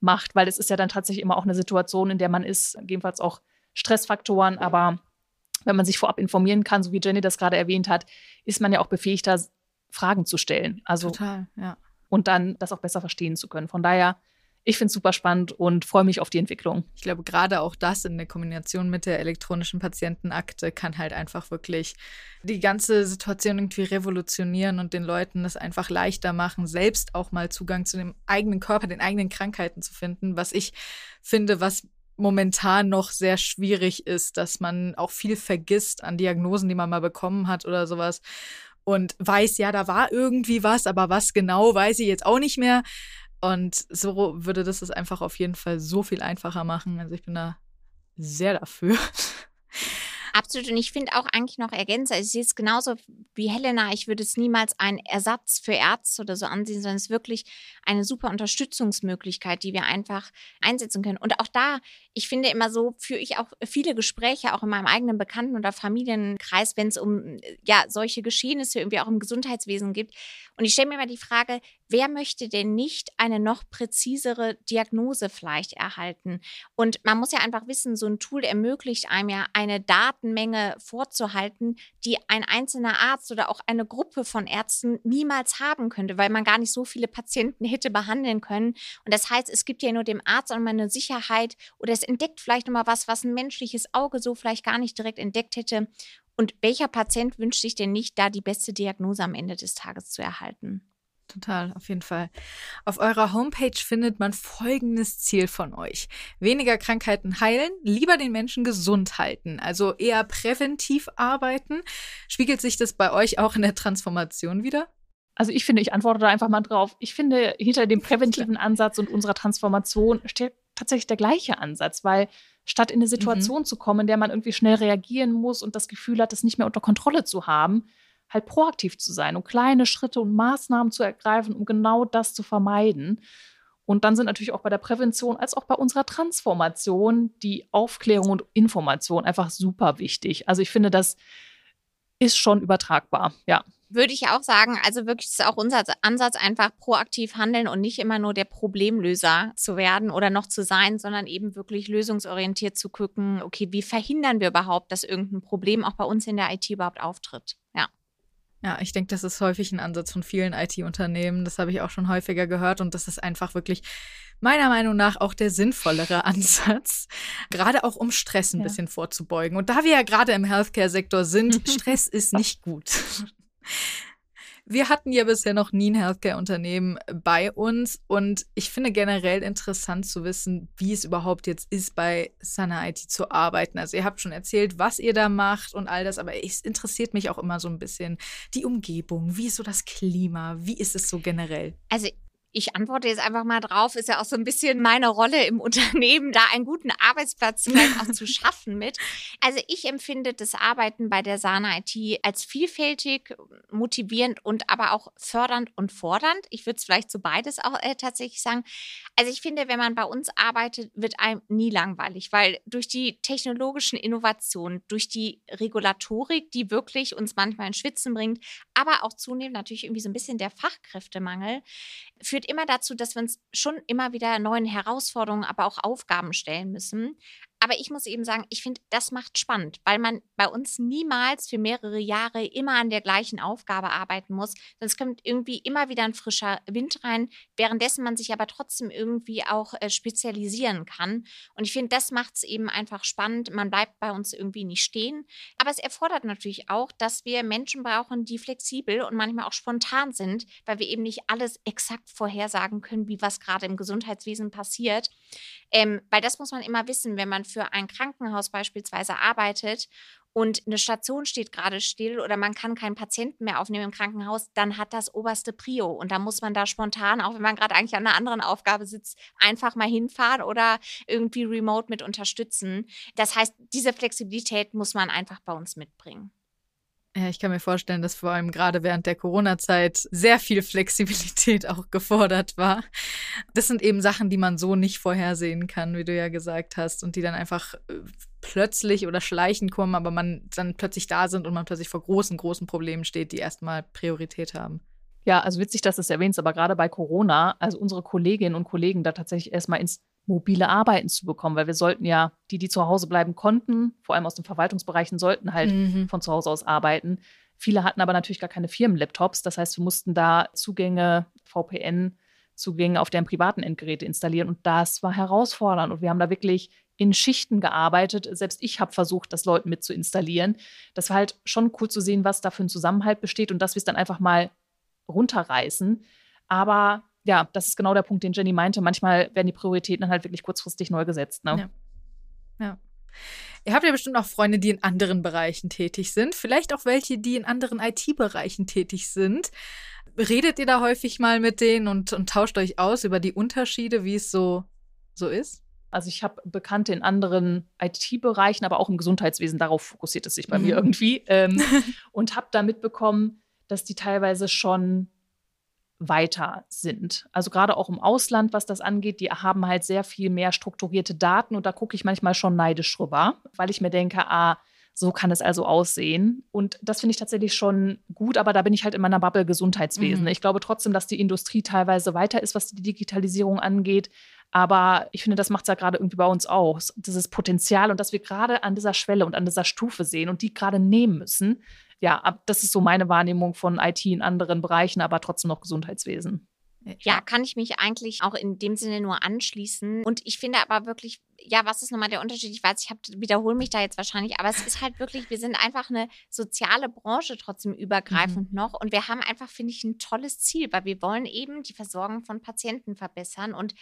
macht, weil es ist ja dann tatsächlich immer auch eine Situation, in der man ist, gegebenenfalls auch Stressfaktoren, aber wenn man sich vorab informieren kann, so wie Jenny das gerade erwähnt hat, ist man ja auch befähigter, Fragen zu stellen. Also Total, ja. Und dann das auch besser verstehen zu können. Von daher ich finde es super spannend und freue mich auf die Entwicklung. Ich glaube, gerade auch das in der Kombination mit der elektronischen Patientenakte kann halt einfach wirklich die ganze Situation irgendwie revolutionieren und den Leuten es einfach leichter machen, selbst auch mal Zugang zu dem eigenen Körper, den eigenen Krankheiten zu finden, was ich finde, was momentan noch sehr schwierig ist, dass man auch viel vergisst an Diagnosen, die man mal bekommen hat oder sowas und weiß, ja, da war irgendwie was, aber was genau, weiß ich jetzt auch nicht mehr. Und so würde das es einfach auf jeden Fall so viel einfacher machen. Also ich bin da sehr dafür. Absolut. Und ich finde auch eigentlich noch ergänzen, ich sehe es genauso wie Helena, ich würde es niemals einen Ersatz für Ärzte oder so ansehen, sondern es ist wirklich eine super Unterstützungsmöglichkeit, die wir einfach einsetzen können. Und auch da, ich finde immer so, führe ich auch viele Gespräche, auch in meinem eigenen Bekannten- oder Familienkreis, wenn es um ja, solche Geschehnisse irgendwie auch im Gesundheitswesen gibt. Und ich stelle mir immer die Frage, wer möchte denn nicht eine noch präzisere Diagnose vielleicht erhalten? Und man muss ja einfach wissen, so ein Tool ermöglicht einem ja eine Datenmenge vorzuhalten, die ein einzelner Arzt oder auch eine Gruppe von Ärzten niemals haben könnte, weil man gar nicht so viele Patienten hätte behandeln können. Und das heißt, es gibt ja nur dem Arzt auch mal eine Sicherheit oder es entdeckt vielleicht nochmal was, was ein menschliches Auge so vielleicht gar nicht direkt entdeckt hätte. Und welcher Patient wünscht sich denn nicht, da die beste Diagnose am Ende des Tages zu erhalten? Total, auf jeden Fall. Auf eurer Homepage findet man folgendes Ziel von euch. Weniger Krankheiten heilen, lieber den Menschen gesund halten, also eher präventiv arbeiten. Spiegelt sich das bei euch auch in der Transformation wieder? Also ich finde, ich antworte da einfach mal drauf. Ich finde, hinter dem präventiven Ansatz und unserer Transformation steht tatsächlich der gleiche Ansatz, weil statt in eine Situation mhm. zu kommen, in der man irgendwie schnell reagieren muss und das Gefühl hat, es nicht mehr unter Kontrolle zu haben, halt proaktiv zu sein und kleine Schritte und Maßnahmen zu ergreifen, um genau das zu vermeiden. Und dann sind natürlich auch bei der Prävention als auch bei unserer Transformation die Aufklärung und Information einfach super wichtig. Also ich finde, das ist schon übertragbar, ja. Würde ich auch sagen. Also wirklich ist auch unser Ansatz einfach proaktiv handeln und nicht immer nur der Problemlöser zu werden oder noch zu sein, sondern eben wirklich lösungsorientiert zu gucken, okay, wie verhindern wir überhaupt, dass irgendein Problem auch bei uns in der IT überhaupt auftritt? Ja. Ja, ich denke, das ist häufig ein Ansatz von vielen IT-Unternehmen. Das habe ich auch schon häufiger gehört und das ist einfach wirklich meiner Meinung nach auch der sinnvollere Ansatz, gerade auch um Stress ein ja. bisschen vorzubeugen. Und da wir ja gerade im Healthcare-Sektor sind, Stress ist nicht gut. Wir hatten ja bisher noch nie ein Healthcare-Unternehmen bei uns und ich finde generell interessant zu wissen, wie es überhaupt jetzt ist, bei Sana IT zu arbeiten. Also ihr habt schon erzählt, was ihr da macht und all das, aber es interessiert mich auch immer so ein bisschen die Umgebung. Wie ist so das Klima? Wie ist es so generell? Also ich antworte jetzt einfach mal drauf, ist ja auch so ein bisschen meine Rolle im Unternehmen, da einen guten Arbeitsplatz vielleicht auch zu schaffen mit. Also ich empfinde das Arbeiten bei der Sana IT als vielfältig, motivierend und aber auch fördernd und fordernd. Ich würde es vielleicht so beides auch äh, tatsächlich sagen. Also ich finde, wenn man bei uns arbeitet, wird einem nie langweilig, weil durch die technologischen Innovationen, durch die Regulatorik, die wirklich uns manchmal in Schwitzen bringt, aber auch zunehmend natürlich irgendwie so ein bisschen der Fachkräftemangel, führt immer dazu, dass wir uns schon immer wieder neuen Herausforderungen, aber auch Aufgaben stellen müssen. Aber ich muss eben sagen, ich finde, das macht spannend, weil man bei uns niemals für mehrere Jahre immer an der gleichen Aufgabe arbeiten muss. Sonst kommt irgendwie immer wieder ein frischer Wind rein, währenddessen man sich aber trotzdem irgendwie auch äh, spezialisieren kann. Und ich finde, das macht es eben einfach spannend. Man bleibt bei uns irgendwie nicht stehen. Aber es erfordert natürlich auch, dass wir Menschen brauchen, die flexibel und manchmal auch spontan sind, weil wir eben nicht alles exakt vorhersagen können, wie was gerade im Gesundheitswesen passiert. Ähm, weil das muss man immer wissen, wenn man für ein Krankenhaus beispielsweise arbeitet und eine Station steht gerade still oder man kann keinen Patienten mehr aufnehmen im Krankenhaus, dann hat das oberste Prio. Und da muss man da spontan, auch wenn man gerade eigentlich an einer anderen Aufgabe sitzt, einfach mal hinfahren oder irgendwie remote mit unterstützen. Das heißt, diese Flexibilität muss man einfach bei uns mitbringen. Ja, ich kann mir vorstellen, dass vor allem gerade während der Corona-Zeit sehr viel Flexibilität auch gefordert war. Das sind eben Sachen, die man so nicht vorhersehen kann, wie du ja gesagt hast, und die dann einfach äh, plötzlich oder schleichend kommen, aber man dann plötzlich da sind und man plötzlich vor großen, großen Problemen steht, die erstmal Priorität haben. Ja, also witzig, dass du es erwähnst, aber gerade bei Corona, also unsere Kolleginnen und Kollegen da tatsächlich erstmal ins mobile Arbeiten zu bekommen, weil wir sollten ja, die, die zu Hause bleiben konnten, vor allem aus den Verwaltungsbereichen, sollten halt mhm. von zu Hause aus arbeiten. Viele hatten aber natürlich gar keine Firmenlaptops. Das heißt, wir mussten da Zugänge, VPN-Zugänge auf deren privaten Endgeräte installieren. Und das war herausfordernd. Und wir haben da wirklich in Schichten gearbeitet. Selbst ich habe versucht, das Leuten mit zu installieren. Das war halt schon cool zu sehen, was da für ein Zusammenhalt besteht und dass wir es dann einfach mal runterreißen. Aber ja, das ist genau der Punkt, den Jenny meinte. Manchmal werden die Prioritäten dann halt wirklich kurzfristig neu gesetzt. Ne? Ja. ja. Ihr habt ja bestimmt auch Freunde, die in anderen Bereichen tätig sind. Vielleicht auch welche, die in anderen IT-Bereichen tätig sind. Redet ihr da häufig mal mit denen und, und tauscht euch aus über die Unterschiede, wie es so, so ist? Also ich habe Bekannte in anderen IT-Bereichen, aber auch im Gesundheitswesen, darauf fokussiert es sich bei mhm. mir irgendwie. Ähm, und habe da mitbekommen, dass die teilweise schon weiter sind. Also gerade auch im Ausland, was das angeht, die haben halt sehr viel mehr strukturierte Daten und da gucke ich manchmal schon neidisch drüber, weil ich mir denke, ah, so kann es also aussehen. Und das finde ich tatsächlich schon gut, aber da bin ich halt in meiner Bubble Gesundheitswesen. Mhm. Ich glaube trotzdem, dass die Industrie teilweise weiter ist, was die Digitalisierung angeht. Aber ich finde, das macht es ja gerade irgendwie bei uns aus. Dieses Potenzial und dass wir gerade an dieser Schwelle und an dieser Stufe sehen und die gerade nehmen müssen ja, das ist so meine Wahrnehmung von IT in anderen Bereichen, aber trotzdem noch Gesundheitswesen. Ja, kann ich mich eigentlich auch in dem Sinne nur anschließen. Und ich finde aber wirklich, ja, was ist nochmal der Unterschied? Ich weiß, ich wiederhole mich da jetzt wahrscheinlich, aber es ist halt wirklich, wir sind einfach eine soziale Branche trotzdem übergreifend mhm. noch. Und wir haben einfach, finde ich, ein tolles Ziel, weil wir wollen eben die Versorgung von Patienten verbessern. Und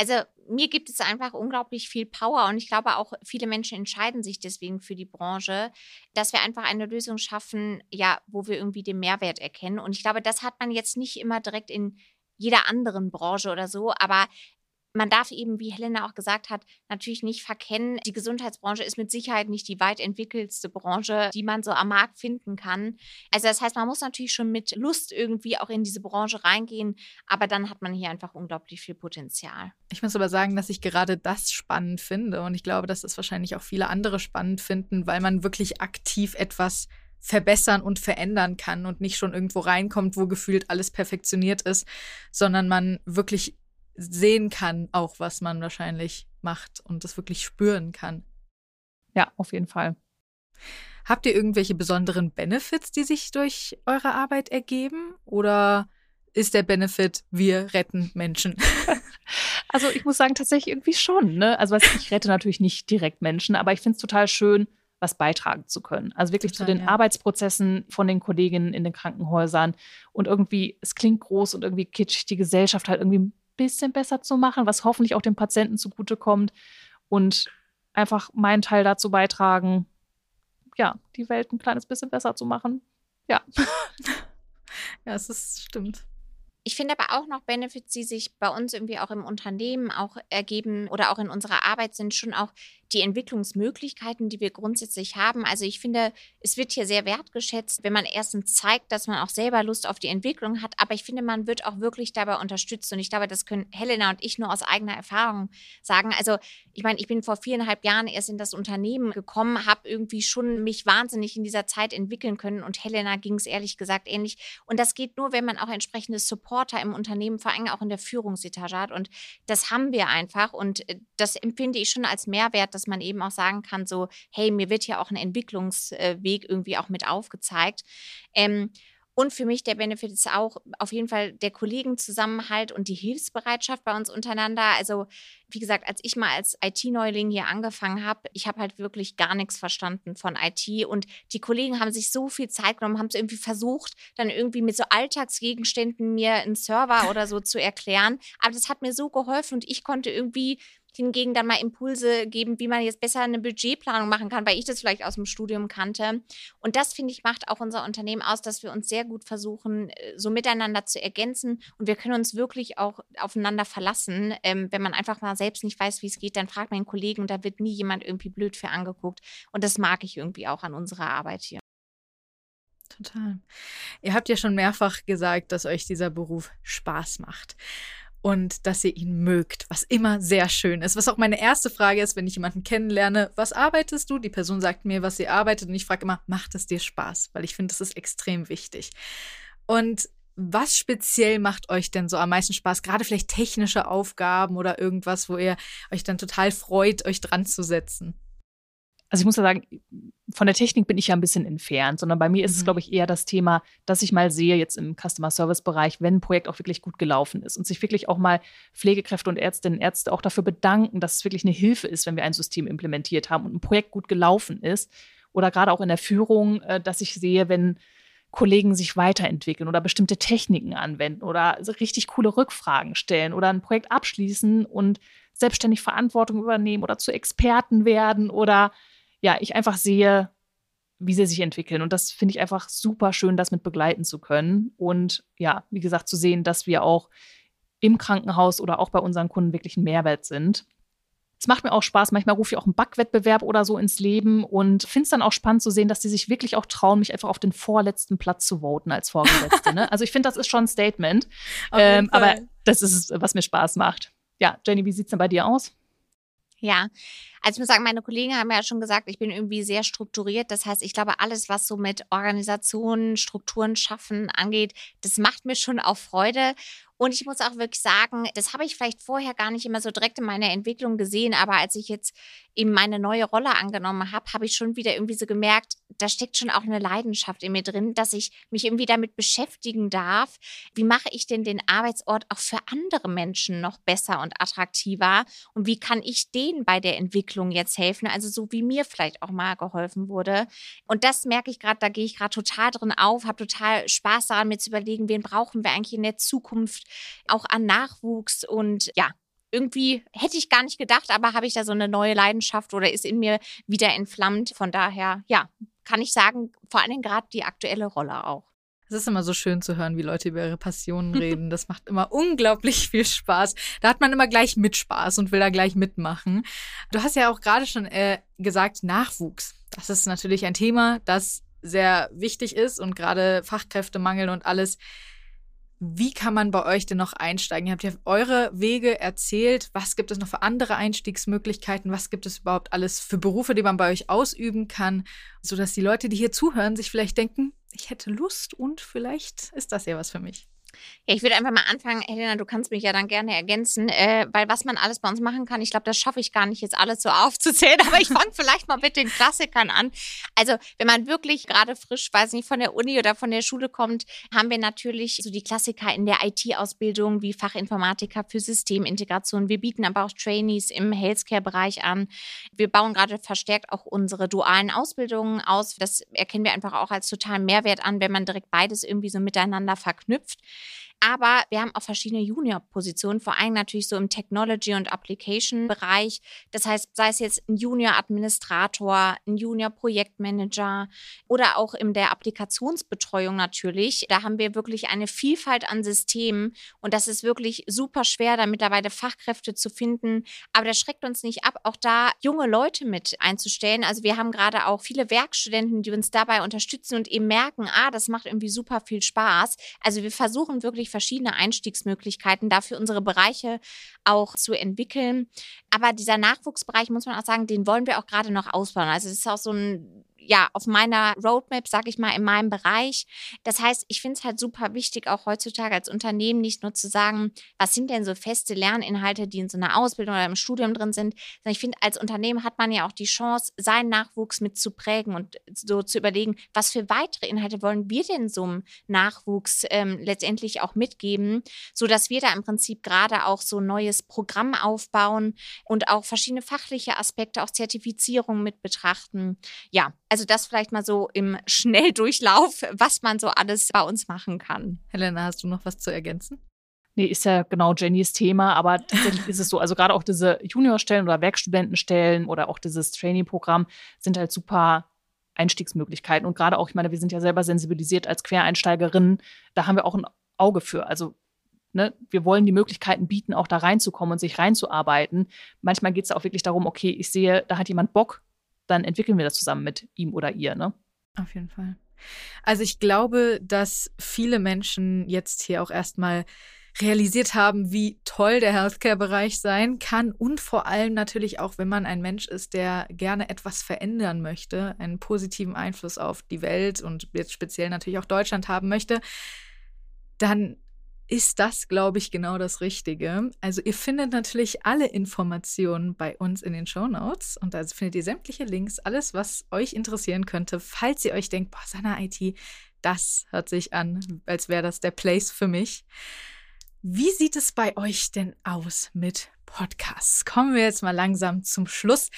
also mir gibt es einfach unglaublich viel Power und ich glaube auch viele Menschen entscheiden sich deswegen für die Branche, dass wir einfach eine Lösung schaffen, ja, wo wir irgendwie den Mehrwert erkennen. Und ich glaube, das hat man jetzt nicht immer direkt in jeder anderen Branche oder so, aber man darf eben, wie Helena auch gesagt hat, natürlich nicht verkennen, die Gesundheitsbranche ist mit Sicherheit nicht die weit entwickelste Branche, die man so am Markt finden kann. Also das heißt, man muss natürlich schon mit Lust irgendwie auch in diese Branche reingehen, aber dann hat man hier einfach unglaublich viel Potenzial. Ich muss aber sagen, dass ich gerade das spannend finde und ich glaube, dass es wahrscheinlich auch viele andere spannend finden, weil man wirklich aktiv etwas verbessern und verändern kann und nicht schon irgendwo reinkommt, wo gefühlt alles perfektioniert ist, sondern man wirklich sehen kann, auch was man wahrscheinlich macht und das wirklich spüren kann. Ja, auf jeden Fall. Habt ihr irgendwelche besonderen Benefits, die sich durch eure Arbeit ergeben? Oder ist der Benefit, wir retten Menschen? Also ich muss sagen, tatsächlich irgendwie schon. Ne? Also ich rette natürlich nicht direkt Menschen, aber ich finde es total schön, was beitragen zu können. Also wirklich total, zu den ja. Arbeitsprozessen von den Kolleginnen in den Krankenhäusern und irgendwie, es klingt groß und irgendwie kitschig, die Gesellschaft halt irgendwie bisschen besser zu machen, was hoffentlich auch dem Patienten zugutekommt und einfach meinen Teil dazu beitragen, ja, die Welt ein kleines bisschen besser zu machen. Ja. ja, es ist, stimmt. Ich finde aber auch noch Benefits, die sich bei uns irgendwie auch im Unternehmen auch ergeben oder auch in unserer Arbeit sind schon auch die Entwicklungsmöglichkeiten, die wir grundsätzlich haben. Also ich finde, es wird hier sehr wertgeschätzt, wenn man erstens zeigt, dass man auch selber Lust auf die Entwicklung hat. Aber ich finde, man wird auch wirklich dabei unterstützt. Und ich glaube, das können Helena und ich nur aus eigener Erfahrung sagen. Also ich meine, ich bin vor viereinhalb Jahren erst in das Unternehmen gekommen, habe irgendwie schon mich wahnsinnig in dieser Zeit entwickeln können. Und Helena ging es ehrlich gesagt ähnlich. Und das geht nur, wenn man auch entsprechende Supporter im Unternehmen, vor allem auch in der Führungsetage hat. Und das haben wir einfach. Und äh, das empfinde ich schon als Mehrwert, dass man eben auch sagen kann, so, hey, mir wird ja auch ein Entwicklungsweg irgendwie auch mit aufgezeigt. Ähm, und für mich der Benefit ist auch auf jeden Fall der Kollegenzusammenhalt und die Hilfsbereitschaft bei uns untereinander. Also wie gesagt, als ich mal als IT-Neuling hier angefangen habe, ich habe halt wirklich gar nichts verstanden von IT und die Kollegen haben sich so viel Zeit genommen, haben es irgendwie versucht, dann irgendwie mit so Alltagsgegenständen mir einen Server oder so zu erklären. Aber das hat mir so geholfen und ich konnte irgendwie hingegen dann mal Impulse geben, wie man jetzt besser eine Budgetplanung machen kann, weil ich das vielleicht aus dem Studium kannte. Und das, finde ich, macht auch unser Unternehmen aus, dass wir uns sehr gut versuchen, äh, so miteinander zu ergänzen. Und wir können uns wirklich auch aufeinander verlassen. Ähm, wenn man einfach mal selbst nicht weiß, wie es geht, dann fragt man einen Kollegen und da wird nie jemand irgendwie blöd für angeguckt. Und das mag ich irgendwie auch an unserer Arbeit hier. Total. Ihr habt ja schon mehrfach gesagt, dass euch dieser Beruf Spaß macht und dass ihr ihn mögt, was immer sehr schön ist. Was auch meine erste Frage ist, wenn ich jemanden kennenlerne, was arbeitest du? Die Person sagt mir, was sie arbeitet und ich frage immer, macht es dir Spaß? Weil ich finde, das ist extrem wichtig. Und was speziell macht euch denn so am meisten Spaß? Gerade vielleicht technische Aufgaben oder irgendwas, wo ihr euch dann total freut, euch dran zu setzen? Also ich muss ja sagen, von der Technik bin ich ja ein bisschen entfernt, sondern bei mir ist mhm. es, glaube ich, eher das Thema, dass ich mal sehe, jetzt im Customer Service Bereich, wenn ein Projekt auch wirklich gut gelaufen ist und sich wirklich auch mal Pflegekräfte und Ärztinnen und Ärzte auch dafür bedanken, dass es wirklich eine Hilfe ist, wenn wir ein System implementiert haben und ein Projekt gut gelaufen ist. Oder gerade auch in der Führung, äh, dass ich sehe, wenn Kollegen sich weiterentwickeln oder bestimmte Techniken anwenden oder richtig coole Rückfragen stellen oder ein Projekt abschließen und selbstständig Verantwortung übernehmen oder zu Experten werden oder ja, ich einfach sehe, wie sie sich entwickeln. Und das finde ich einfach super schön, das mit begleiten zu können. Und ja, wie gesagt, zu sehen, dass wir auch im Krankenhaus oder auch bei unseren Kunden wirklich ein Mehrwert sind. Es macht mir auch Spaß. Manchmal rufe ich auch einen Backwettbewerb oder so ins Leben und finde es dann auch spannend zu sehen, dass die sich wirklich auch trauen, mich einfach auf den vorletzten Platz zu voten als Vorgesetzte. ne? Also ich finde, das ist schon ein Statement. Ähm, aber das ist es, was mir Spaß macht. Ja, Jenny, wie sieht es denn bei dir aus? Ja, also ich muss sagen, meine Kollegen haben ja schon gesagt, ich bin irgendwie sehr strukturiert. Das heißt, ich glaube, alles, was so mit Organisationen, Strukturen schaffen angeht, das macht mir schon auch Freude. Und ich muss auch wirklich sagen, das habe ich vielleicht vorher gar nicht immer so direkt in meiner Entwicklung gesehen, aber als ich jetzt eben meine neue Rolle angenommen habe, habe ich schon wieder irgendwie so gemerkt, da steckt schon auch eine Leidenschaft in mir drin, dass ich mich irgendwie damit beschäftigen darf. Wie mache ich denn den Arbeitsort auch für andere Menschen noch besser und attraktiver? Und wie kann ich denen bei der Entwicklung jetzt helfen? Also so wie mir vielleicht auch mal geholfen wurde. Und das merke ich gerade, da gehe ich gerade total drin auf, habe total Spaß daran, mir zu überlegen, wen brauchen wir eigentlich in der Zukunft? auch an Nachwuchs und ja, irgendwie hätte ich gar nicht gedacht, aber habe ich da so eine neue Leidenschaft oder ist in mir wieder entflammt. Von daher, ja, kann ich sagen, vor allem gerade die aktuelle Rolle auch. Es ist immer so schön zu hören, wie Leute über ihre Passionen reden. Das macht immer unglaublich viel Spaß. Da hat man immer gleich mit Spaß und will da gleich mitmachen. Du hast ja auch gerade schon äh, gesagt, Nachwuchs. Das ist natürlich ein Thema, das sehr wichtig ist und gerade Fachkräftemangel und alles wie kann man bei euch denn noch einsteigen? Ihr habt ja eure Wege erzählt. Was gibt es noch für andere Einstiegsmöglichkeiten? Was gibt es überhaupt alles für Berufe, die man bei euch ausüben kann, sodass die Leute, die hier zuhören, sich vielleicht denken, ich hätte Lust und vielleicht ist das ja was für mich. Ja, ich würde einfach mal anfangen, Helena, du kannst mich ja dann gerne ergänzen, äh, weil was man alles bei uns machen kann, ich glaube, das schaffe ich gar nicht jetzt alles so aufzuzählen, aber ich fange vielleicht mal mit den Klassikern an. Also, wenn man wirklich gerade frisch, weiß nicht, von der Uni oder von der Schule kommt, haben wir natürlich so die Klassiker in der IT-Ausbildung wie Fachinformatiker für Systemintegration. Wir bieten aber auch Trainees im Healthcare-Bereich an. Wir bauen gerade verstärkt auch unsere dualen Ausbildungen aus. Das erkennen wir einfach auch als totalen Mehrwert an, wenn man direkt beides irgendwie so miteinander verknüpft. Aber wir haben auch verschiedene Junior-Positionen, vor allem natürlich so im Technology- und Application-Bereich. Das heißt, sei es jetzt ein Junior-Administrator, ein Junior-Projektmanager oder auch in der Applikationsbetreuung natürlich. Da haben wir wirklich eine Vielfalt an Systemen und das ist wirklich super schwer, da mittlerweile Fachkräfte zu finden. Aber das schreckt uns nicht ab, auch da junge Leute mit einzustellen. Also wir haben gerade auch viele Werkstudenten, die uns dabei unterstützen und eben merken, ah, das macht irgendwie super viel Spaß. Also wir versuchen wirklich verschiedene Einstiegsmöglichkeiten dafür unsere Bereiche auch zu entwickeln. Aber dieser Nachwuchsbereich, muss man auch sagen, den wollen wir auch gerade noch ausbauen. Also es ist auch so ein ja, auf meiner Roadmap, sage ich mal, in meinem Bereich. Das heißt, ich finde es halt super wichtig, auch heutzutage als Unternehmen nicht nur zu sagen, was sind denn so feste Lerninhalte, die in so einer Ausbildung oder im Studium drin sind, sondern ich finde, als Unternehmen hat man ja auch die Chance, seinen Nachwuchs mit zu prägen und so zu überlegen, was für weitere Inhalte wollen wir denn so einem Nachwuchs ähm, letztendlich auch mitgeben, sodass wir da im Prinzip gerade auch so ein neues Programm aufbauen und auch verschiedene fachliche Aspekte, auch Zertifizierung mit betrachten. Ja, also das vielleicht mal so im Schnelldurchlauf, was man so alles bei uns machen kann. Helena, hast du noch was zu ergänzen? Nee, ist ja genau Jennys Thema, aber tatsächlich ist es so, also gerade auch diese Juniorstellen oder Werkstudentenstellen oder auch dieses Trainee-Programm sind halt super Einstiegsmöglichkeiten. Und gerade auch, ich meine, wir sind ja selber sensibilisiert als Quereinsteigerinnen, da haben wir auch ein Auge für. Also Ne, wir wollen die Möglichkeiten bieten, auch da reinzukommen und sich reinzuarbeiten. Manchmal geht es auch wirklich darum, okay, ich sehe, da hat jemand Bock, dann entwickeln wir das zusammen mit ihm oder ihr, ne? Auf jeden Fall. Also ich glaube, dass viele Menschen jetzt hier auch erstmal realisiert haben, wie toll der Healthcare-Bereich sein kann und vor allem natürlich auch, wenn man ein Mensch ist, der gerne etwas verändern möchte, einen positiven Einfluss auf die Welt und jetzt speziell natürlich auch Deutschland haben möchte, dann ist das, glaube ich, genau das Richtige. Also ihr findet natürlich alle Informationen bei uns in den Show Notes und da findet ihr sämtliche Links, alles, was euch interessieren könnte, falls ihr euch denkt, boah, Sana IT, das hört sich an, als wäre das der Place für mich. Wie sieht es bei euch denn aus mit Podcasts? Kommen wir jetzt mal langsam zum Schluss.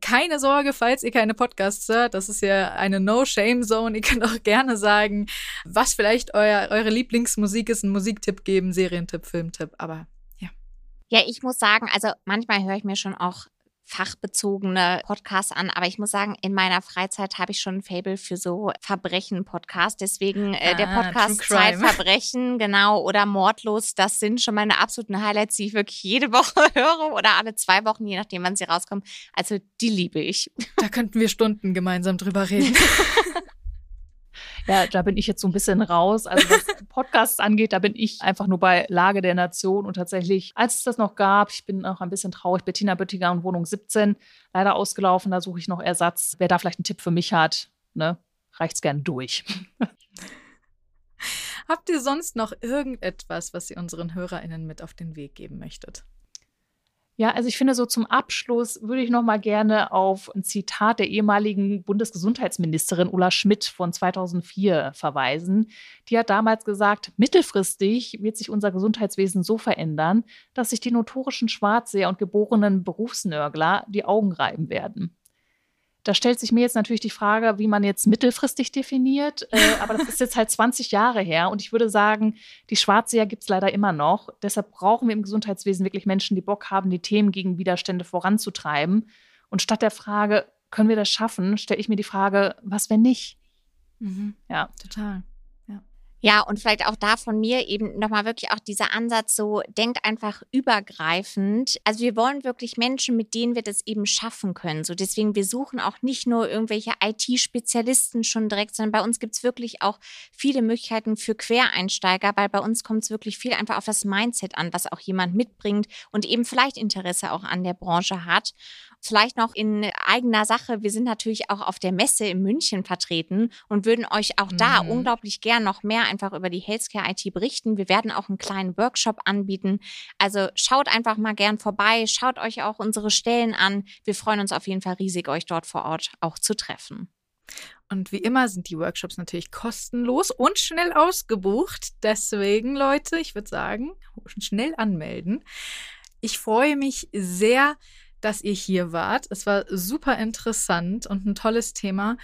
Keine Sorge, falls ihr keine Podcasts hört, das ist ja eine No-Shame-Zone. Ihr könnt auch gerne sagen, was vielleicht euer, eure Lieblingsmusik ist, einen Musiktipp geben, Serientipp, Filmtipp, aber ja. Ja, ich muss sagen, also manchmal höre ich mir schon auch fachbezogene Podcasts an, aber ich muss sagen, in meiner Freizeit habe ich schon ein Fable für so Verbrechen-Podcasts. Deswegen äh, ah, der Podcast Zeitverbrechen, genau, oder Mordlos, das sind schon meine absoluten Highlights, die ich wirklich jede Woche höre oder alle zwei Wochen, je nachdem, wann sie rauskommen. Also die liebe ich. Da könnten wir Stunden gemeinsam drüber reden. Ja, da bin ich jetzt so ein bisschen raus. Also was Podcasts angeht, da bin ich einfach nur bei Lage der Nation und tatsächlich, als es das noch gab, ich bin auch ein bisschen traurig, Bettina Böttiger und Wohnung 17, leider ausgelaufen, da suche ich noch Ersatz. Wer da vielleicht einen Tipp für mich hat, ne, reicht's gern durch. Habt ihr sonst noch irgendetwas, was ihr unseren HörerInnen mit auf den Weg geben möchtet? Ja, also ich finde so zum Abschluss würde ich noch mal gerne auf ein Zitat der ehemaligen Bundesgesundheitsministerin Ulla Schmidt von 2004 verweisen. Die hat damals gesagt, mittelfristig wird sich unser Gesundheitswesen so verändern, dass sich die notorischen Schwarzseher und geborenen Berufsnörgler die Augen reiben werden. Da stellt sich mir jetzt natürlich die Frage, wie man jetzt mittelfristig definiert. Äh, aber das ist jetzt halt 20 Jahre her. Und ich würde sagen, die Schwarzseher gibt es leider immer noch. Deshalb brauchen wir im Gesundheitswesen wirklich Menschen, die Bock haben, die Themen gegen Widerstände voranzutreiben. Und statt der Frage, können wir das schaffen, stelle ich mir die Frage, was wenn nicht? Mhm. Ja, total. Ja, und vielleicht auch da von mir eben nochmal wirklich auch dieser Ansatz so, denkt einfach übergreifend. Also wir wollen wirklich Menschen, mit denen wir das eben schaffen können. So deswegen, wir suchen auch nicht nur irgendwelche IT-Spezialisten schon direkt, sondern bei uns gibt es wirklich auch viele Möglichkeiten für Quereinsteiger, weil bei uns kommt es wirklich viel einfach auf das Mindset an, was auch jemand mitbringt und eben vielleicht Interesse auch an der Branche hat. Vielleicht noch in eigener Sache. Wir sind natürlich auch auf der Messe in München vertreten und würden euch auch da mhm. unglaublich gern noch mehr einfach über die Healthcare IT berichten. Wir werden auch einen kleinen Workshop anbieten. Also schaut einfach mal gern vorbei. Schaut euch auch unsere Stellen an. Wir freuen uns auf jeden Fall riesig, euch dort vor Ort auch zu treffen. Und wie immer sind die Workshops natürlich kostenlos und schnell ausgebucht. Deswegen, Leute, ich würde sagen, schnell anmelden. Ich freue mich sehr, dass ihr hier wart. Es war super interessant und ein tolles Thema.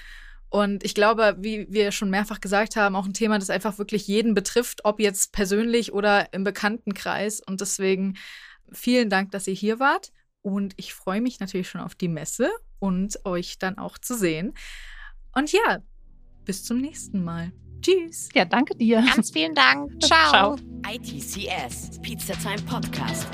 Und ich glaube, wie wir schon mehrfach gesagt haben, auch ein Thema, das einfach wirklich jeden betrifft, ob jetzt persönlich oder im Bekanntenkreis. Und deswegen vielen Dank, dass ihr hier wart. Und ich freue mich natürlich schon auf die Messe und euch dann auch zu sehen. Und ja, bis zum nächsten Mal. Tschüss. Ja, danke dir. Ganz vielen Dank. Ciao. Ciao. ITCS, Pizza Time Podcast.